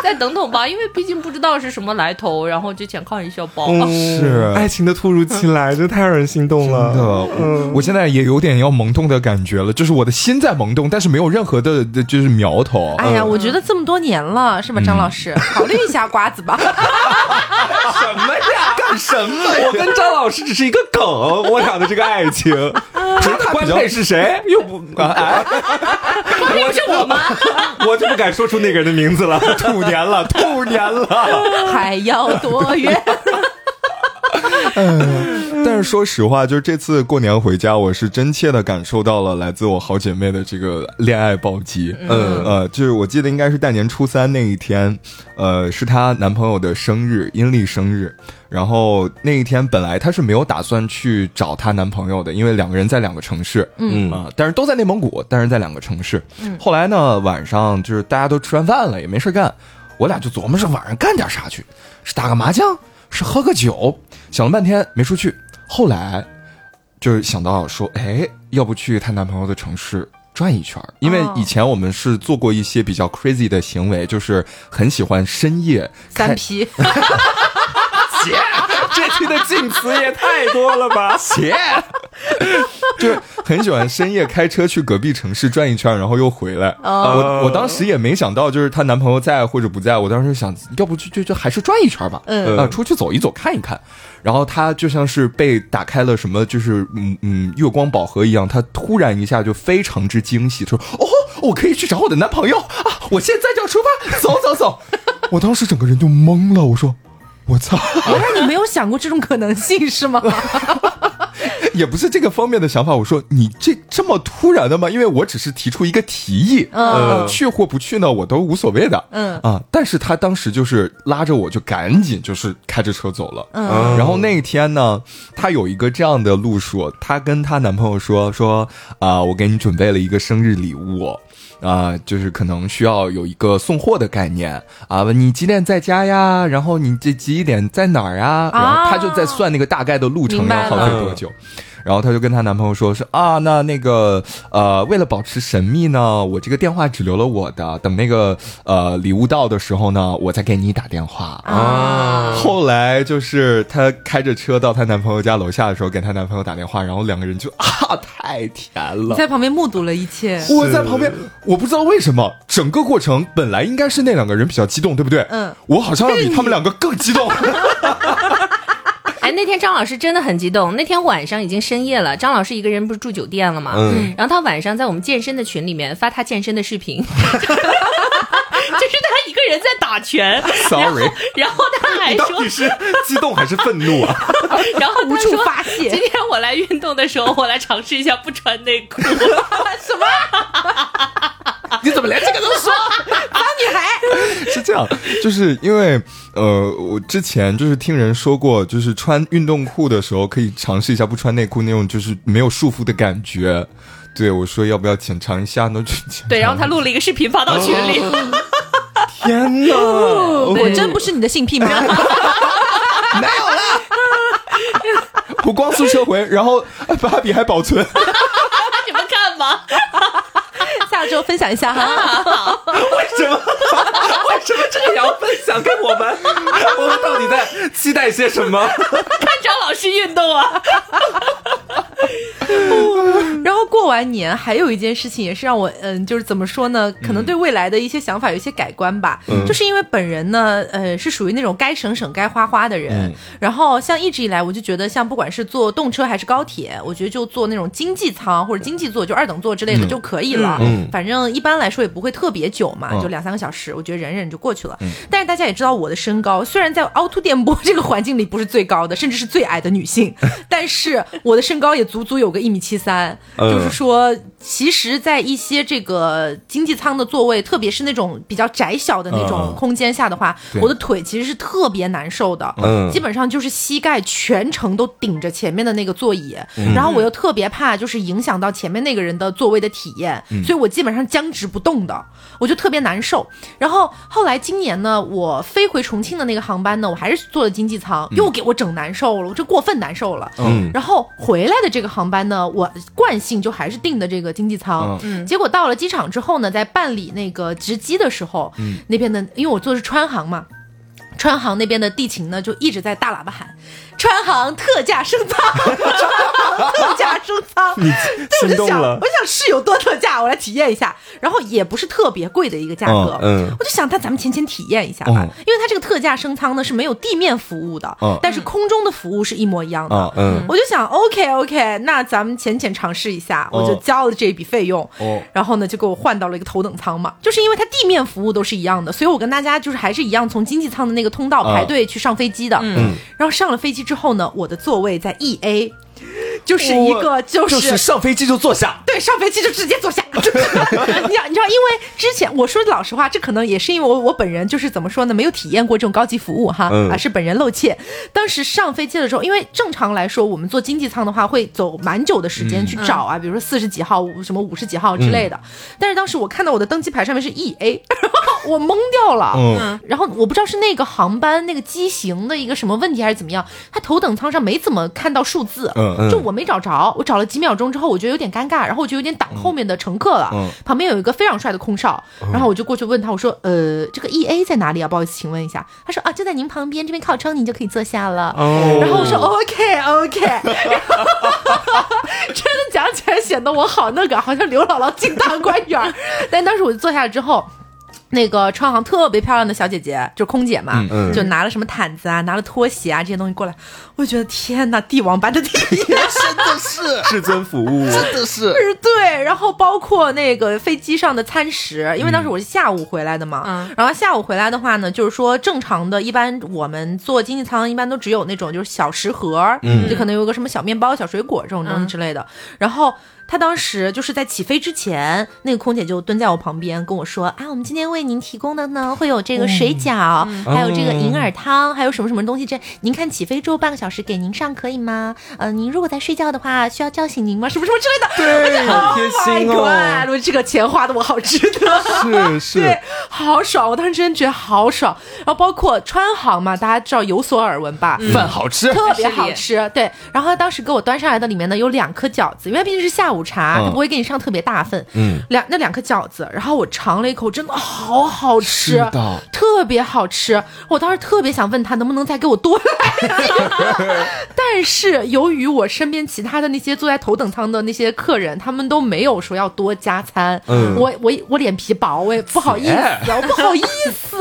再等等吧，因为毕竟不知道是什么来头，然后就想靠一下包。是爱情的突如其来，这太让人心动了。真的，嗯，我现在也有点要萌动的感觉了，就是我的心在萌动，但是没有任何的，就是苗头。哎呀，我觉得这么多年了，是吧，张老师，考虑一下瓜子吧。什么呀？干什么？我跟张老师只是一个梗，我俩的这个爱情，官配是谁？又不，官配是我吗？我就不敢说出那个人的名字了。兔年了，兔年了，还要多远？嗯，但是说实话，就是这次过年回家，我是真切的感受到了来自我好姐妹的这个恋爱暴击。嗯呃，就是我记得应该是大年初三那一天，呃，是她男朋友的生日，阴历生日。然后那一天本来她是没有打算去找她男朋友的，因为两个人在两个城市。嗯啊，但是都在内蒙古，但是在两个城市。嗯。后来呢，晚上就是大家都吃完饭了，也没事干，我俩就琢磨着晚上干点啥去，是打个麻将。是喝个酒，想了半天没出去。后来，就是想到说，哎，要不去她男朋友的城市转一圈，因为以前我们是做过一些比较 crazy 的行为，就是很喜欢深夜三 P。姐，这期的禁词也太多了吧？姐，就很喜欢深夜开车去隔壁城市转一圈，然后又回来。我我当时也没想到，就是她男朋友在或者不在，我当时想要不就就就还是转一圈吧，嗯啊，出去走一走看一看。然后她就像是被打开了什么，就是嗯嗯月光宝盒一样，她突然一下就非常之惊喜，说：“哦，我可以去找我的男朋友啊！我现在就要出发，走走走。” 我当时整个人就懵了，我说。我操！原来你没有想过这种可能性是吗？也不是这个方面的想法。我说你这这么突然的吗？因为我只是提出一个提议，嗯，去或不去呢，我都无所谓的，嗯啊。但是他当时就是拉着我就赶紧就是开着车走了，嗯。然后那一天呢，她有一个这样的路数，她跟她男朋友说说啊，我给你准备了一个生日礼物。啊，就是可能需要有一个送货的概念啊，问你几点在家呀？然后你这几点在哪儿啊？然后他就在算那个大概的路程要耗费多久。然后她就跟她男朋友说：“是啊，那那个呃，为了保持神秘呢，我这个电话只留了我的，等那个呃礼物到的时候呢，我再给你打电话啊。”后来就是她开着车到她男朋友家楼下的时候，给她男朋友打电话，然后两个人就啊，太甜了。在旁边目睹了一切，我在旁边，我不知道为什么，整个过程本来应该是那两个人比较激动，对不对？嗯，我好像要比他们两个更激动。那天张老师真的很激动。那天晚上已经深夜了，张老师一个人不是住酒店了吗？嗯。然后他晚上在我们健身的群里面发他健身的视频，就是他一个人在打拳。Sorry。然后他还说：“到底是激动还是愤怒啊？” 然后无处发泄。今天我来运动的时候，我来尝试一下不穿内裤。什么？你怎么连这个都说？好女孩是这样，就是因为呃，我之前就是听人说过，就是穿运动裤的时候可以尝试一下不穿内裤那种，就是没有束缚的感觉。对我说要不要浅尝一下呢？对，然后他录了一个视频发到群里。天哪！我真不是你的性癖吗？没有了。我光速撤回，然后芭比还保存。你们看吧。下周分享一下哈。为什么？为什么这个也要分享给我们？我们到底在期待些什么？看张老师运动啊。完年还有一件事情也是让我嗯，就是怎么说呢？可能对未来的一些想法有一些改观吧。就是因为本人呢，呃，是属于那种该省省该花花的人。然后像一直以来，我就觉得像不管是坐动车还是高铁，我觉得就坐那种经济舱或者经济座，就二等座之类的就可以了。嗯，反正一般来说也不会特别久嘛，就两三个小时，我觉得忍忍就过去了。但是大家也知道我的身高，虽然在凹凸电波这个环境里不是最高的，甚至是最矮的女性，但是我的身高也足足有个一米七三。就是说，其实，在一些这个经济舱的座位，特别是那种比较窄小的那种空间下的话，我的腿其实是特别难受的。嗯，基本上就是膝盖全程都顶着前面的那个座椅，然后我又特别怕就是影响到前面那个人的座位的体验，所以我基本上僵直不动的，我就特别难受。然后后来今年呢，我飞回重庆的那个航班呢，我还是坐的经济舱，又给我整难受了，我这过分难受了。嗯，然后回来的这个航班呢，我惯性就还是订的这个经济舱，嗯，结果到了机场之后呢，在办理那个值机的时候，嗯，那边的因为我坐的是川航嘛，川航那边的地勤呢就一直在大喇叭喊。川航特价升舱，川航特价升舱，你心动了？我想是有多特价，我来体验一下。然后也不是特别贵的一个价格，嗯，我就想，那咱们浅浅体验一下吧。因为它这个特价升舱呢是没有地面服务的，嗯，但是空中的服务是一模一样的，嗯，我就想，OK OK，那咱们浅浅尝试一下，我就交了这笔费用，哦，然后呢就给我换到了一个头等舱嘛，就是因为它地面服务都是一样的，所以我跟大家就是还是一样从经济舱的那个通道排队去上飞机的，嗯，然后上了飞机。之后呢，我的座位在 E A，就是一个就是上飞机就坐下，对，上飞机就直接坐下。你知道，你知道，因为之前我说老实话，这可能也是因为我我本人就是怎么说呢，没有体验过这种高级服务哈，啊，是本人露怯。当时上飞机的时候，因为正常来说，我们坐经济舱的话会走蛮久的时间去找啊，比如说四十几号、什么五十几号之类的。但是当时我看到我的登机牌上面是 E A。我懵掉了。嗯，然后我不知道是那个航班那个机型的一个什么问题还是怎么样，他头等舱上没怎么看到数字，嗯，就我没找着，我找了几秒钟之后，我觉得有点尴尬，然后我就有点挡后面的乘客了。嗯，旁边有一个非常帅的空少，然后我就过去问他，我说，呃，这个 E A 在哪里啊？不好意思，请问一下。他说啊，就在您旁边这边靠窗，您就可以坐下了。哦，然后我说 OK OK，真的讲起来显得我好那个，好像刘姥姥进大观园。但当时我就坐下来之后。那个穿行特别漂亮的小姐姐，就是空姐嘛，就拿了什么毯子啊，拿了拖鞋啊这些东西过来，我觉得天哪，帝王般的体验，真的是 至尊服务，真的是，对。然后包括那个飞机上的餐食，因为当时我是下午回来的嘛，然后下午回来的话呢，就是说正常的，一般我们坐经济舱一般都只有那种就是小食盒，就可能有个什么小面包、小水果这种东西之类的，然后。他当时就是在起飞之前，那个空姐就蹲在我旁边跟我说：“啊，我们今天为您提供的呢，会有这个水饺，还有这个银耳汤，还有什么什么东西。这您看起飞之后半个小时给您上可以吗？呃，您如果在睡觉的话，需要叫醒您吗？什么什么之类的。对，好贴心哦。这个钱花的我好值得，是是，对，好爽。我当时真的觉得好爽。然后包括川航嘛，大家知道有所耳闻吧？饭好吃，特别好吃。对，然后他当时给我端上来的里面呢有两颗饺子，因为毕竟是下午。午茶，他不会给你上特别大份，嗯，两那两颗饺子，然后我尝了一口，真的好好吃，特别好吃。我当时特别想问他能不能再给我多来，但是由于我身边其他的那些坐在头等舱的那些客人，他们都没有说要多加餐，嗯，我我我脸皮薄，我也不好意思，我不好意思，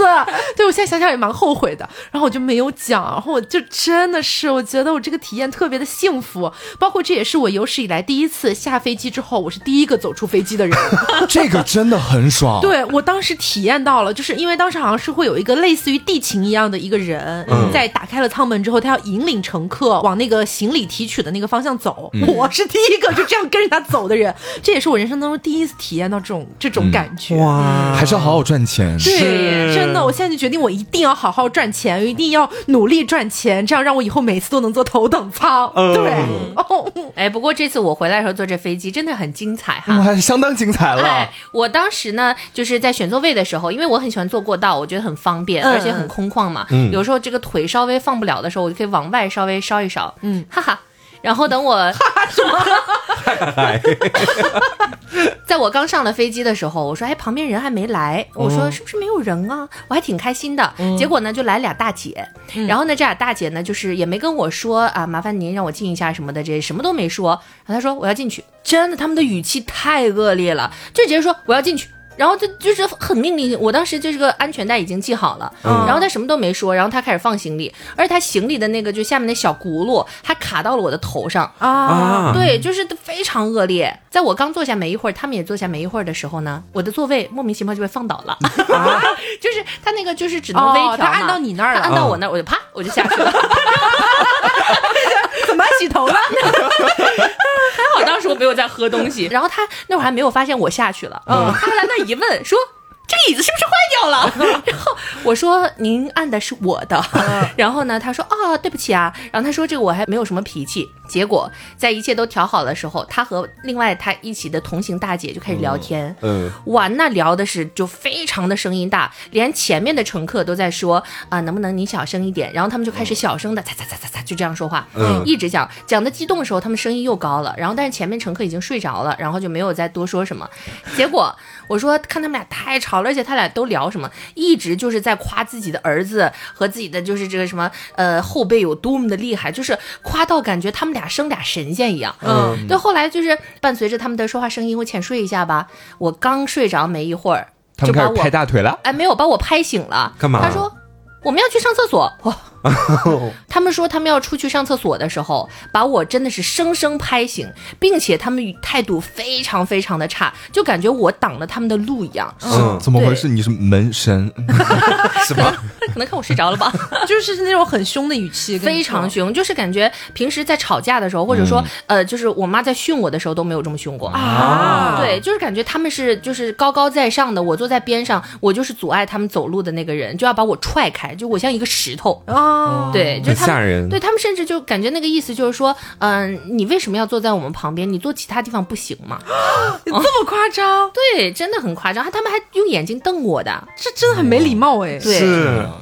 对我现在想想也蛮后悔的。然后我就没有讲，然后我就真的是，我觉得我这个体验特别的幸福，包括这也是我有史以来第一次下飞。飞机之后，我是第一个走出飞机的人，这个真的很爽。对我当时体验到了，就是因为当时好像是会有一个类似于地勤一样的一个人，在打开了舱门之后，他要引领乘客往那个行李提取的那个方向走。我是第一个就这样跟着他走的人，这也是我人生当中第一次体验到这种这种感觉。哇，还是要好好赚钱。对，真的，我现在就决定，我一定要好好赚钱，一定要努力赚钱，这样让我以后每次都能坐头等舱。对，哦，哎，不过这次我回来的时候坐这飞。机真的很精彩哈，还是相当精彩了。我当时呢，就是在选座位的时候，因为我很喜欢坐过道，我觉得很方便，而且很空旷嘛。有时候这个腿稍微放不了的时候，我就可以往外稍微烧一烧。嗯，哈哈。然后等我 在我刚上了飞机的时候，我说：“哎，旁边人还没来。”我说：“是不是没有人啊？”我还挺开心的。结果呢，就来俩大姐。然后呢，这俩大姐呢，就是也没跟我说啊，麻烦您让我进一下什么的，这什么都没说。然后她说：“我要进去。”真的，他们的语气太恶劣了，就直接说：“我要进去。”然后就就是很命令性，我当时就是个安全带已经系好了，然后他什么都没说，然后他开始放行李，而且他行李的那个就下面那小轱辘还卡到了我的头上。啊，对，就是非常恶劣。在我刚坐下没一会儿，他们也坐下没一会儿的时候呢，我的座位莫名其妙就被放倒了，就是他那个就是只能微调他按到你那儿了，按到我那儿，我就啪我就下去了。怎么洗头了？还好当时我没有在喝东西，然后他那会儿还没有发现我下去了，嗯，他来那一问说。这个椅子是不是坏掉了？然后我说您按的是我的，然后呢，他说啊，对不起啊。然后他说这个我还没有什么脾气。结果在一切都调好的时候，他和另外他一起的同行大姐就开始聊天。嗯，哇，那聊的是就非常的声音大，连前面的乘客都在说啊，能不能你小声一点？然后他们就开始小声的擦擦擦擦擦就这样说话，嗯，一直讲讲的激动的时候，他们声音又高了。然后但是前面乘客已经睡着了，然后就没有再多说什么。结果我说看他们俩太吵了。而且他俩都聊什么，一直就是在夸自己的儿子和自己的就是这个什么呃后辈有多么的厉害，就是夸到感觉他们俩生俩神仙一样。嗯，对。后来就是伴随着他们的说话声音，我浅睡一下吧。我刚睡着没一会儿，他们开始拍大腿了。哎，没有把我拍醒了。干嘛？他说我们要去上厕所。他们说他们要出去上厕所的时候，把我真的是生生拍醒，并且他们态度非常非常的差，就感觉我挡了他们的路一样。嗯，怎么回事？你是门神？什么？可能看我睡着了吧？就是那种很凶的语气，非常凶，就是感觉平时在吵架的时候，或者说呃，就是我妈在训我的时候都没有这么凶过啊。对，就是感觉他们是就是高高在上的，我坐在边上，我就是阻碍他们走路的那个人，就要把我踹开，就我像一个石头啊。啊，对，就他吓人。对他们甚至就感觉那个意思就是说，嗯，你为什么要坐在我们旁边？你坐其他地方不行吗？这么夸张？对，真的很夸张。他们还用眼睛瞪我的，这真的很没礼貌哎。对，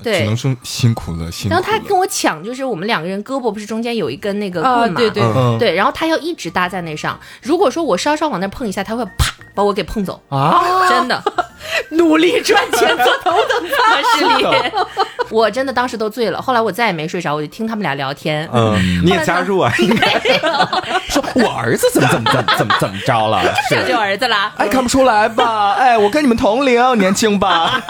对，只能说辛苦了，辛苦。然后他跟我抢，就是我们两个人胳膊不是中间有一根那个棍嘛？对对对，然后他要一直搭在那上。如果说我稍稍往那碰一下，他会啪把我给碰走啊！真的。努力赚钱做头等舱 是你，我真的当时都醉了。后来我再也没睡着，我就听他们俩聊天。嗯，你也加入啊？应该说我儿子怎么怎么怎么怎么怎么着了？是就儿子啦？哎，看不出来吧？哎，我跟你们同龄，年轻吧？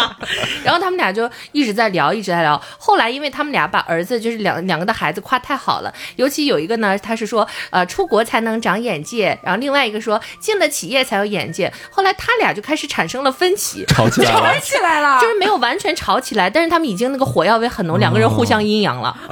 然后他们俩就一直在聊，一直在聊。后来因为他们俩把儿子就是两两个的孩子夸太好了，尤其有一个呢，他是说呃出国才能长眼界，然后另外一个说进了企业才有眼界。后来他俩就开始产生了分歧。吵起来了，吵起来了，就是没有完全吵起来，但是他们已经那个火药味很浓，两个人互相阴阳了。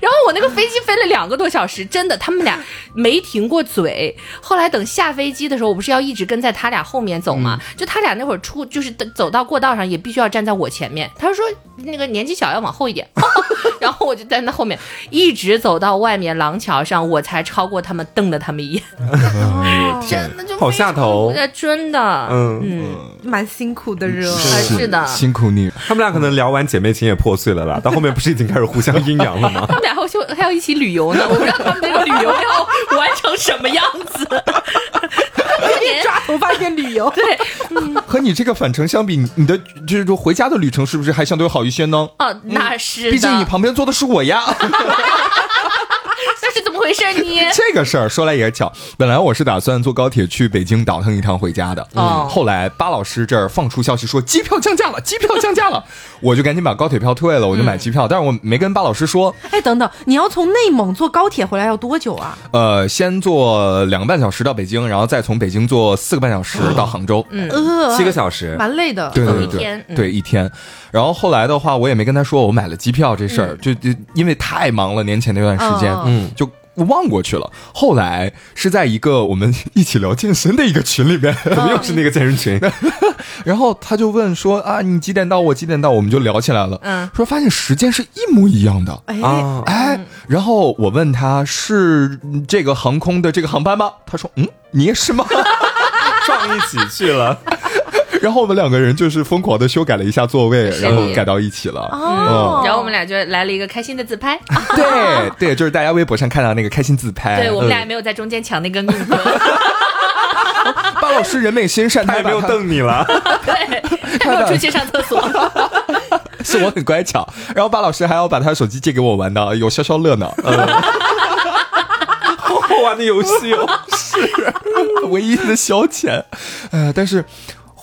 然后我那个飞机飞了两个多小时，真的，他们俩没停过嘴。后来等下飞机的时候，我不是要一直跟在他俩后面走吗？就他俩那会儿出，就是走到过道上也必须要站在我前面。他说那个年纪小要往后一点，然后我就在那后面一直走到外面廊桥上，我才超过他们，瞪了他们一眼。真的就好下头，真的，嗯嗯，蛮辛苦的热，是的，辛苦你。他们俩可能聊完姐妹情也破碎了啦，到后面不是已经开始互相阴阳了吗？他们俩后就还要一起旅游呢，我不知道他们这个旅游要完成什么样子。抓头发边旅游，对，和你这个返程相比，你的就是说回家的旅程是不是还相对好一些呢？哦，那是，毕竟你旁边坐的是我呀。回事？你 这个事儿说来也巧，本来我是打算坐高铁去北京倒腾一趟回家的。嗯，后来巴老师这儿放出消息说机票降价了，机票降价了，我就赶紧把高铁票退了，我就买机票。但是我没跟巴老师说。哎，等等，你要从内蒙坐高铁回来要多久啊？呃，先坐两个半小时到北京，然后再从北京坐四个半小时到杭州。嗯，七个小时，蛮累的。对对对，对一天。然后后来的话，我也没跟他说我买了机票这事儿，就就因为太忙了，年前那段时间，嗯，就忘过去了。后来是在一个我们一起聊健身的一个群里边，怎 么又是那个健身群？然后他就问说啊，你几点到？我几点到？我们就聊起来了。嗯，说发现时间是一模一样的。哎哎，然后我问他是这个航空的这个航班吗？他说嗯，你也是吗？撞一起去了。然后我们两个人就是疯狂的修改了一下座位，然后改到一起了。哦，然后我们俩就来了一个开心的自拍。对对，就是大家微博上看到那个开心自拍。对我们俩也没有在中间抢那根棍。巴老师人美心善，他也没有瞪你了。对，他没有出去上厕所。是我很乖巧，然后巴老师还要把他手机借给我玩的，有消消乐呢。好玩的游戏哦，是唯一的消遣。呃，但是。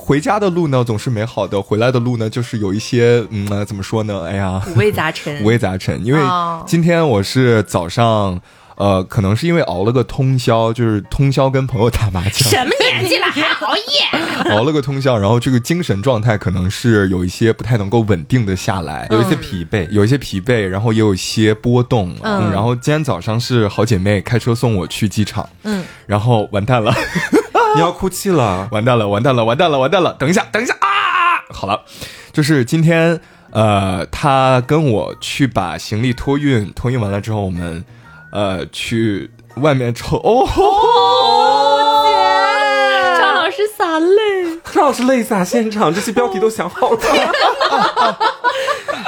回家的路呢总是美好的，回来的路呢就是有一些嗯，怎么说呢？哎呀，五味杂陈，五味杂陈。因为今天我是早上，呃，可能是因为熬了个通宵，就是通宵跟朋友打麻将。什么年纪了还熬夜？熬了个通宵，然后这个精神状态可能是有一些不太能够稳定的下来，有一些疲惫，有一些疲惫，然后也有一些波动。嗯，然后今天早上是好姐妹开车送我去机场，嗯，然后完蛋了。你要哭泣了，完蛋了，完蛋了，完蛋了，完蛋了！等一下，等一下啊！好了，就是今天，呃，他跟我去把行李托运，托运完了之后，我们，呃，去外面抽。哦，张老师洒泪，张老师泪洒现场，这些标题都想好了。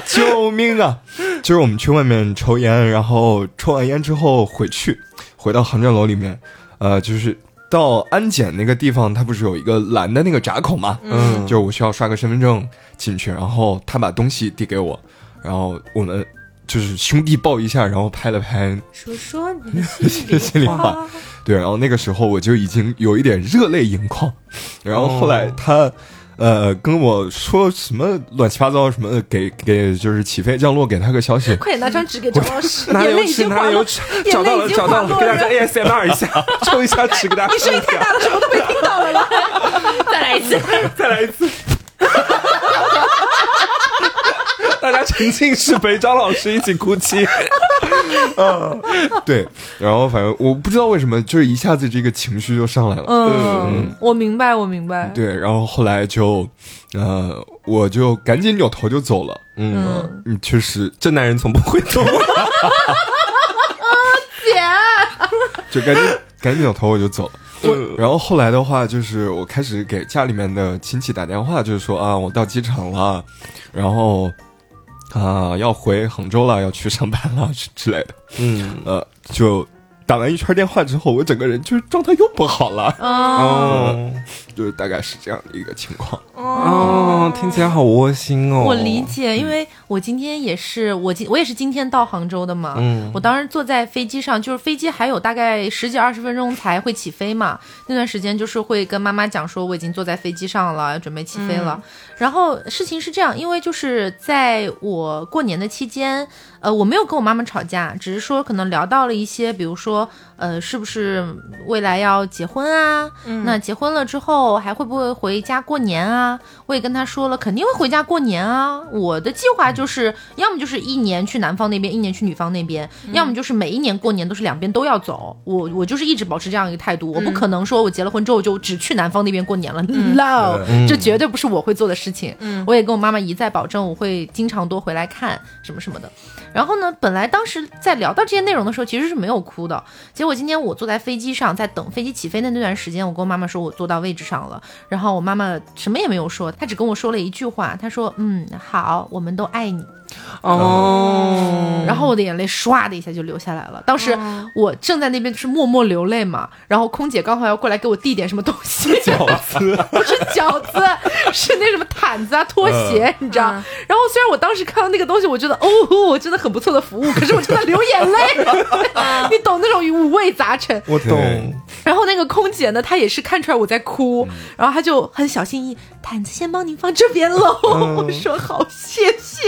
救命啊！就是我们去外面抽烟，然后抽完烟之后回去，回到航站楼里面，呃，就是。到安检那个地方，他不是有一个蓝的那个闸口吗？嗯，就我需要刷个身份证进去，然后他把东西递给我，然后我们就是兄弟抱一下，然后拍了拍，说说你的 心里话。对，然后那个时候我就已经有一点热泪盈眶，然后后来他。呃，跟我说什么乱七八糟什么，给给就是起飞降落，给他个消息。快点拿张纸给张老师，哪有纸？哪有纸？找到了，找到了，给大家 ASMR 一下，抽一下纸给大家。你声音太大了，什么都没听到了。再来一次，再来一次。大家沉浸式陪张老师一起哭泣。嗯，对，然后反正我不知道为什么，就是一下子这个情绪就上来了。嗯，我明白，我明白。对，然后后来就，呃，我就赶紧扭头就走了。嗯嗯，确实，这男人从不会走。姐，就赶紧赶紧扭头我就走了。然后后来的话，就是我开始给家里面的亲戚打电话，就是说啊，我到机场了，然后。啊，要回杭州了，要去上班了之之类的。嗯，呃，就打完一圈电话之后，我整个人就是状态又不好了。哦，就是大概是这样的一个情况。哦，听起来好窝心哦。我理解，因为我今天也是我今我也是今天到杭州的嘛。嗯，我当时坐在飞机上，就是飞机还有大概十几二十分钟才会起飞嘛。那段时间就是会跟妈妈讲说，我已经坐在飞机上了，准备起飞了。然后事情是这样，因为就是在我过年的期间，呃，我没有跟我妈妈吵架，只是说可能聊到了一些，比如说，呃，是不是未来要结婚啊？嗯那结婚了之后还会不会回家过年啊？我也跟他说了，肯定会回家过年啊。我的计划就是，要么就是一年去男方那边，一年去女方那边，要么就是每一年过年都是两边都要走。我我就是一直保持这样一个态度，我不可能说我结了婚之后就只去男方那边过年了，no，这绝对不是我会做的事。事情，嗯，我也跟我妈妈一再保证，我会经常多回来看什么什么的。然后呢，本来当时在聊到这些内容的时候，其实是没有哭的。结果今天我坐在飞机上，在等飞机起飞的那段时间，我跟我妈妈说我坐到位置上了。然后我妈妈什么也没有说，她只跟我说了一句话，她说：“嗯，好，我们都爱你。”哦，然后我的眼泪唰的一下就流下来了。当时我正在那边就是默默流泪嘛，然后空姐刚好要过来给我递点什么东西，饺子 不是饺子，是那什么毯子啊、拖鞋，你知道。然后虽然我当时看到那个东西，我觉得哦，我真的很不错的服务，可是我真的流眼泪 你懂那种五味杂陈。我懂。然后那个空姐呢，她也是看出来我在哭，然后她就很小心翼翼，毯子先帮您放这边喽。我说好，谢谢。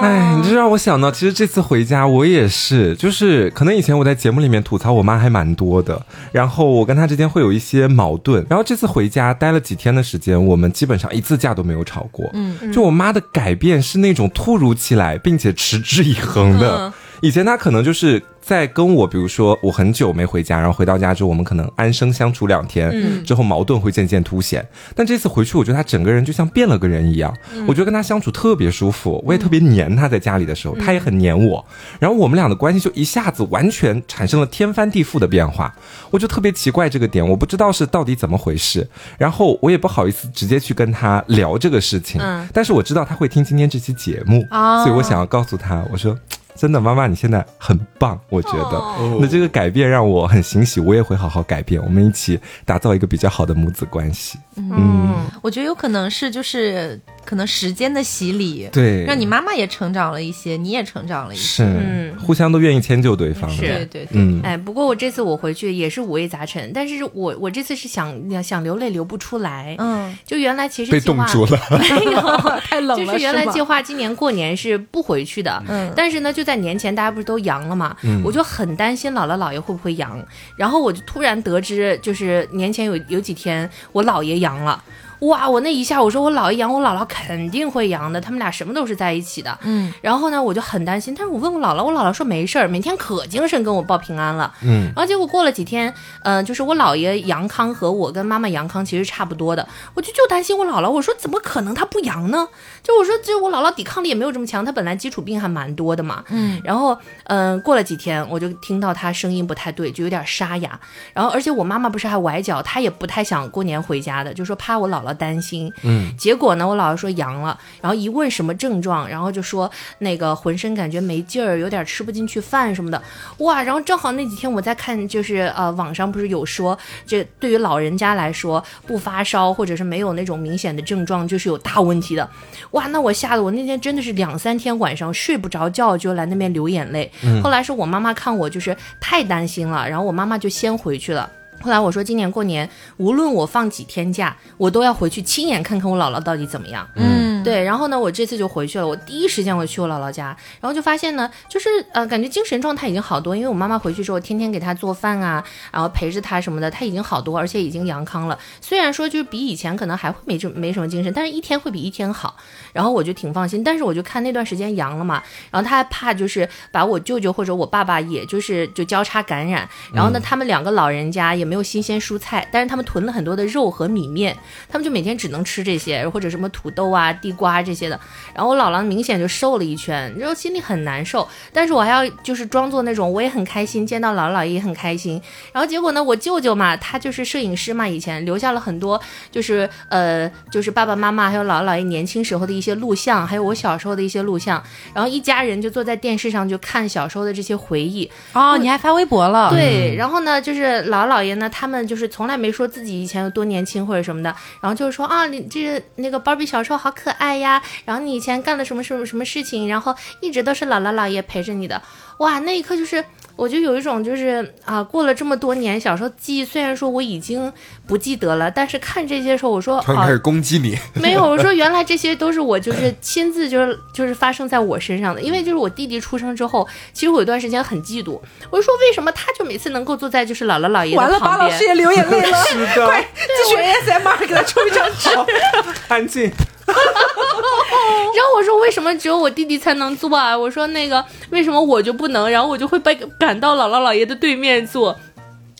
哎，你这让我想到，其实这次回家我也是，就是可能以前我在节目里面吐槽我妈还蛮多的，然后我跟她之间会有一些矛盾，然后这次回家待了几天的时间，我们基本上一次架都没有吵过。嗯，就我妈的改变是那种突如其来，并且持之以恒的。以前他可能就是。在跟我，比如说我很久没回家，然后回到家之后，我们可能安生相处两天，之后矛盾会渐渐凸显。但这次回去，我觉得他整个人就像变了个人一样，我觉得跟他相处特别舒服，我也特别黏他，在家里的时候，他也很黏我，然后我们俩的关系就一下子完全产生了天翻地覆的变化，我就特别奇怪这个点，我不知道是到底怎么回事，然后我也不好意思直接去跟他聊这个事情，但是我知道他会听今天这期节目，所以我想要告诉他，我说。真的，妈妈，你现在很棒，我觉得。那这个改变让我很欣喜，我也会好好改变，我们一起打造一个比较好的母子关系。嗯，我觉得有可能是就是可能时间的洗礼，对，让你妈妈也成长了一些，你也成长了一些，是，互相都愿意迁就对方。是，对对对。哎，不过我这次我回去也是五味杂陈，但是我我这次是想想流泪流不出来。嗯，就原来其实被冻住了，没有 太冷了，就是原来计划今年过年是不回去的。嗯，但是呢，就在年前大家不是都阳了嘛，我就很担心姥姥姥爷会不会阳，然后我就突然得知，就是年前有有几天我姥爷阳。阳了。哇！我那一下，我说我姥爷阳，我姥姥肯定会阳的。他们俩什么都是在一起的。嗯。然后呢，我就很担心。但是我问我姥姥，我姥姥说没事儿，每天可精神跟我报平安了。嗯。然后结果过了几天，嗯，就是我姥爷阳康和我跟妈妈阳康其实差不多的。我就就担心我姥姥，我说怎么可能她不阳呢？就我说，就我姥姥抵抗力也没有这么强，她本来基础病还蛮多的嘛。嗯。然后，嗯，过了几天，我就听到她声音不太对，就有点沙哑。然后，而且我妈妈不是还崴脚，她也不太想过年回家的，就说怕我姥姥。担心，嗯，结果呢，我姥姥说阳了，然后一问什么症状，然后就说那个浑身感觉没劲儿，有点吃不进去饭什么的，哇，然后正好那几天我在看，就是呃网上不是有说，这对于老人家来说不发烧或者是没有那种明显的症状就是有大问题的，哇，那我吓得我那天真的是两三天晚上睡不着觉，就来那边流眼泪。后来是我妈妈看我就是太担心了，然后我妈妈就先回去了。后来我说，今年过年无论我放几天假，我都要回去亲眼看看我姥姥到底怎么样。嗯。对，然后呢，我这次就回去了，我第一时间我去我姥姥家，然后就发现呢，就是呃，感觉精神状态已经好多，因为我妈妈回去之后，天天给她做饭啊，然后陪着她什么的，她已经好多，而且已经阳康了。虽然说就是比以前可能还会没这没什么精神，但是一天会比一天好。然后我就挺放心，但是我就看那段时间阳了嘛，然后他还怕就是把我舅舅或者我爸爸也就是就交叉感染，然后呢，他们两个老人家也没有新鲜蔬菜，但是他们囤了很多的肉和米面，他们就每天只能吃这些或者什么土豆啊、地瓜这些的。然后我姥姥明显就瘦了一圈，然后心里很难受，但是我还要就是装作那种我也很开心，见到姥姥姥爷也很开心。然后结果呢，我舅舅嘛，他就是摄影师嘛，以前留下了很多就是呃就是爸爸妈妈还有姥姥姥爷年轻时候的一些录像，还有我小时候的一些录像。然后一家人就坐在电视上就看小时候的这些回忆。哦，你还发微博了？对。然后呢，就是姥姥姥爷呢，他们就是从来没说自己以前有多年轻或者什么的，然后就是说啊，你这个那个芭比小时候好可爱呀，然后你以前干了什么什么什么事情，然后一直都是姥姥姥爷陪着你的。哇，那一刻就是。我就有一种就是啊，过了这么多年，小时候记忆虽然说我已经不记得了，但是看这些时候，我说突然开始攻击你，没有，我说 原来这些都是我就是亲自就是就是发生在我身上的，因为就是我弟弟出生之后，其实我有段时间很嫉妒，我就说为什么他就每次能够坐在就是姥姥姥爷完了，把老师也流眼泪了，是的，快继续 ASMR 给他抽一张纸，安静。然后我说为什么只有我弟弟才能坐啊？我说那个为什么我就不能？然后我就会被赶到姥姥姥爷的对面坐。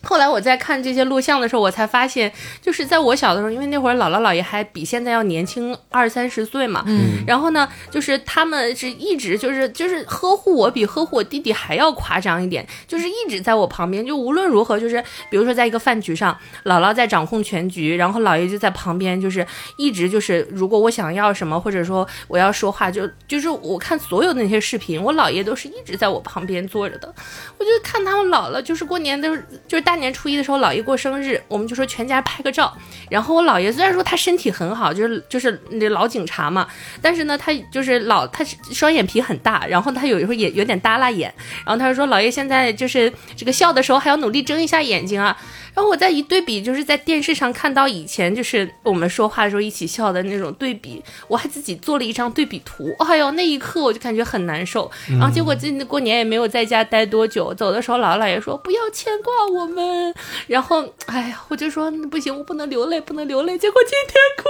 后来我在看这些录像的时候，我才发现，就是在我小的时候，因为那会儿姥姥姥爷还比现在要年轻二三十岁嘛，嗯，然后呢，就是他们是一直就是就是呵护我，比呵护我弟弟还要夸张一点，就是一直在我旁边，就无论如何，就是比如说在一个饭局上，姥姥在掌控全局，然后姥爷就在旁边，就是一直就是如果我想要什么，或者说我要说话，就就是我看所有的那些视频，我姥爷都是一直在我旁边坐着的，我就看他们老了，就是过年都是就是大。年初一的时候，姥爷过生日，我们就说全家拍个照。然后我姥爷虽然说他身体很好，就是就是那老警察嘛，但是呢，他就是老他双眼皮很大，然后他有时候也有点耷拉眼。然后他就说姥爷现在就是这个笑的时候还要努力睁一下眼睛啊。然后我在一对比，就是在电视上看到以前就是我们说话的时候一起笑的那种对比，我还自己做了一张对比图。哎呦，那一刻我就感觉很难受。然后结果今过年也没有在家待多久，走的时候姥姥姥爷说不要牵挂我们。然后哎呀，我就说不行，我不能流泪，不能流泪。结果今天哭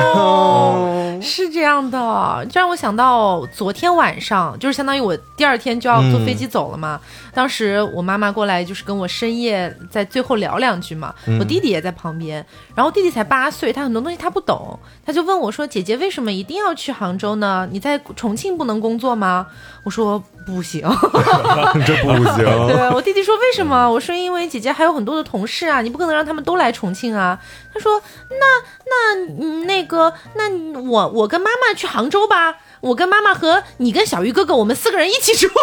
了。是这样的，这让我想到昨天晚上，就是相当于我第二天就要坐飞机走了嘛。当时我妈妈过来，就是跟我深夜在最后聊聊。两句嘛，我弟弟也在旁边，然后弟弟才八岁，他很多东西他不懂，他就问我说：“姐姐为什么一定要去杭州呢？你在重庆不能工作吗？”我说：“不行，这不行。”对我弟弟说：“为什么？”我说：“因为姐姐还有很多的同事啊，你不可能让他们都来重庆啊。”他说：“那那那个，那我我跟妈妈去杭州吧。”我跟妈妈和你跟小鱼哥哥，我们四个人一起住。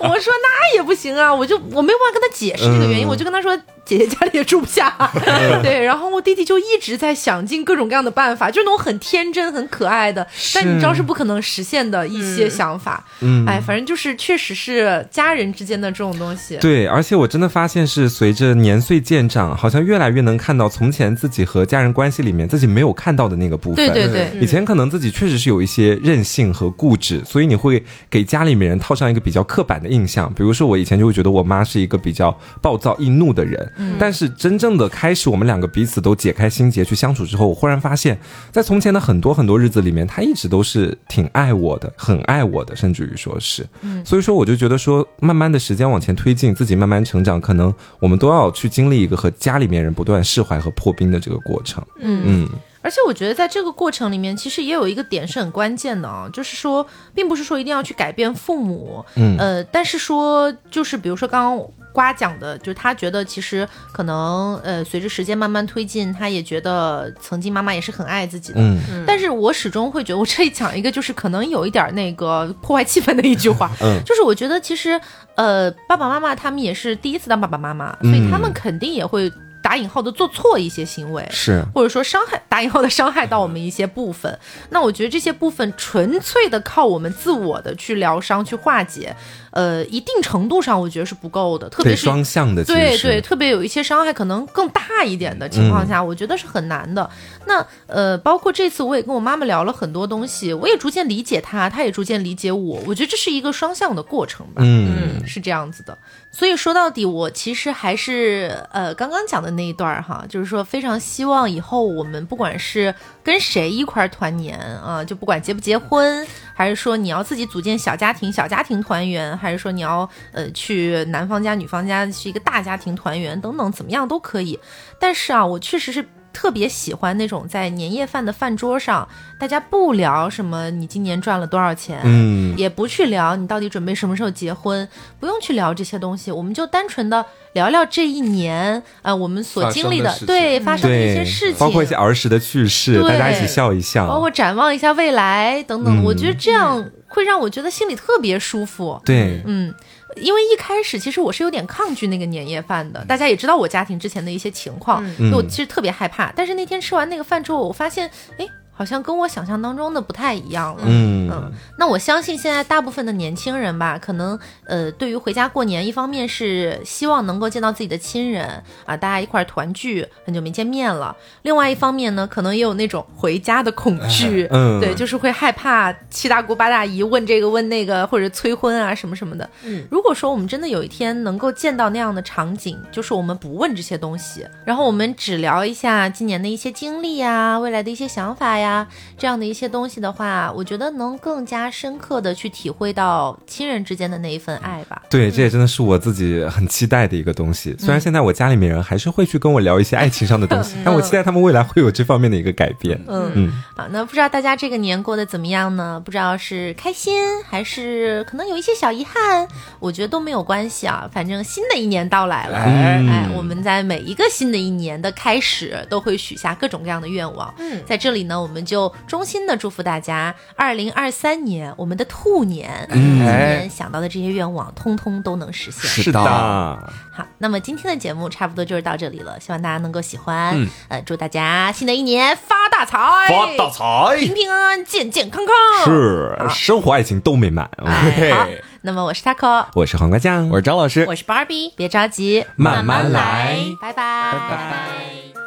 我说那也不行啊，我就我没有办法跟他解释这个原因，我就跟他说。姐姐家里也住不下，对，然后我弟弟就一直在想尽各种各样的办法，就是那种很天真、很可爱的，但你知道是不可能实现的一些想法。嗯，哎，反正就是确实是家人之间的这种东西。对，而且我真的发现是随着年岁渐长，好像越来越能看到从前自己和家人关系里面自己没有看到的那个部分。对对对，以前可能自己确实是有一些任性和固执，所以你会给家里面人套上一个比较刻板的印象。比如说我以前就会觉得我妈是一个比较暴躁易怒的人。但是真正的开始，我们两个彼此都解开心结去相处之后，我忽然发现，在从前的很多很多日子里面，他一直都是挺爱我的，很爱我的，甚至于说是，嗯，所以说我就觉得说，慢慢的时间往前推进，自己慢慢成长，可能我们都要去经历一个和家里面人不断释怀和破冰的这个过程，嗯。嗯，而且我觉得在这个过程里面，其实也有一个点是很关键的啊，就是说，并不是说一定要去改变父母，嗯呃，但是说就是比如说刚刚。瓜讲的，就是他觉得其实可能，呃，随着时间慢慢推进，他也觉得曾经妈妈也是很爱自己的。嗯，但是我始终会觉得，我这里讲一个，就是可能有一点那个破坏气氛的一句话，嗯，就是我觉得其实，呃，爸爸妈妈他们也是第一次当爸爸妈妈，所以他们肯定也会。打引号的做错一些行为，是或者说伤害打引号的伤害到我们一些部分，那我觉得这些部分纯粹的靠我们自我的去疗伤去化解。呃，一定程度上我觉得是不够的，特别是双向的，对对，特别有一些伤害可能更大一点的情况下，我觉得是很难的。那呃，包括这次我也跟我妈妈聊了很多东西，我也逐渐理解她，她也逐渐理解我。我觉得这是一个双向的过程吧，嗯，是这样子的。所以说到底，我其实还是呃刚刚讲的那一段哈，就是说非常希望以后我们不管是跟谁一块团年啊，就不管结不结婚，还是说你要自己组建小家庭、小家庭团圆。还是说你要呃去男方家女方家是一个大家庭团圆等等怎么样都可以，但是啊，我确实是特别喜欢那种在年夜饭的饭桌上，大家不聊什么你今年赚了多少钱，嗯，也不去聊你到底准备什么时候结婚，不用去聊这些东西，我们就单纯的聊聊这一年呃我们所经历的对发生的一些事情，包括一些儿时的趣事，大家一起笑一笑，包括展望一下未来等等，我觉得这样。会让我觉得心里特别舒服。对，嗯，因为一开始其实我是有点抗拒那个年夜饭的。大家也知道我家庭之前的一些情况，我其实特别害怕。但是那天吃完那个饭之后，我发现，哎。好像跟我想象当中的不太一样了。嗯嗯，那我相信现在大部分的年轻人吧，可能呃，对于回家过年，一方面是希望能够见到自己的亲人啊，大家一块团聚，很久没见面了；另外一方面呢，可能也有那种回家的恐惧，嗯，对，就是会害怕七大姑八大姨问这个问那个，或者催婚啊什么什么的。嗯，如果说我们真的有一天能够见到那样的场景，就是我们不问这些东西，然后我们只聊一下今年的一些经历呀，未来的一些想法呀。呀，这样的一些东西的话，我觉得能更加深刻的去体会到亲人之间的那一份爱吧。对，这也真的是我自己很期待的一个东西。虽然现在我家里面人还是会去跟我聊一些爱情上的东西，但我期待他们未来会有这方面的一个改变。嗯嗯，好，那不知道大家这个年过得怎么样呢？不知道是开心还是可能有一些小遗憾，我觉得都没有关系啊。反正新的一年到来了，哎，我们在每一个新的一年的开始都会许下各种各样的愿望。嗯，在这里呢，我们。我们就衷心的祝福大家，二零二三年我们的兔年，今年想到的这些愿望，通通都能实现。是的，好，那么今天的节目差不多就是到这里了，希望大家能够喜欢。呃，祝大家新的一年发大财，发大财，平平安安，健健康康，是生活爱情都美满。好，那么我是 taco，我是黄瓜酱，我是张老师，我是 Barbie，别着急，慢慢来，拜拜，拜拜。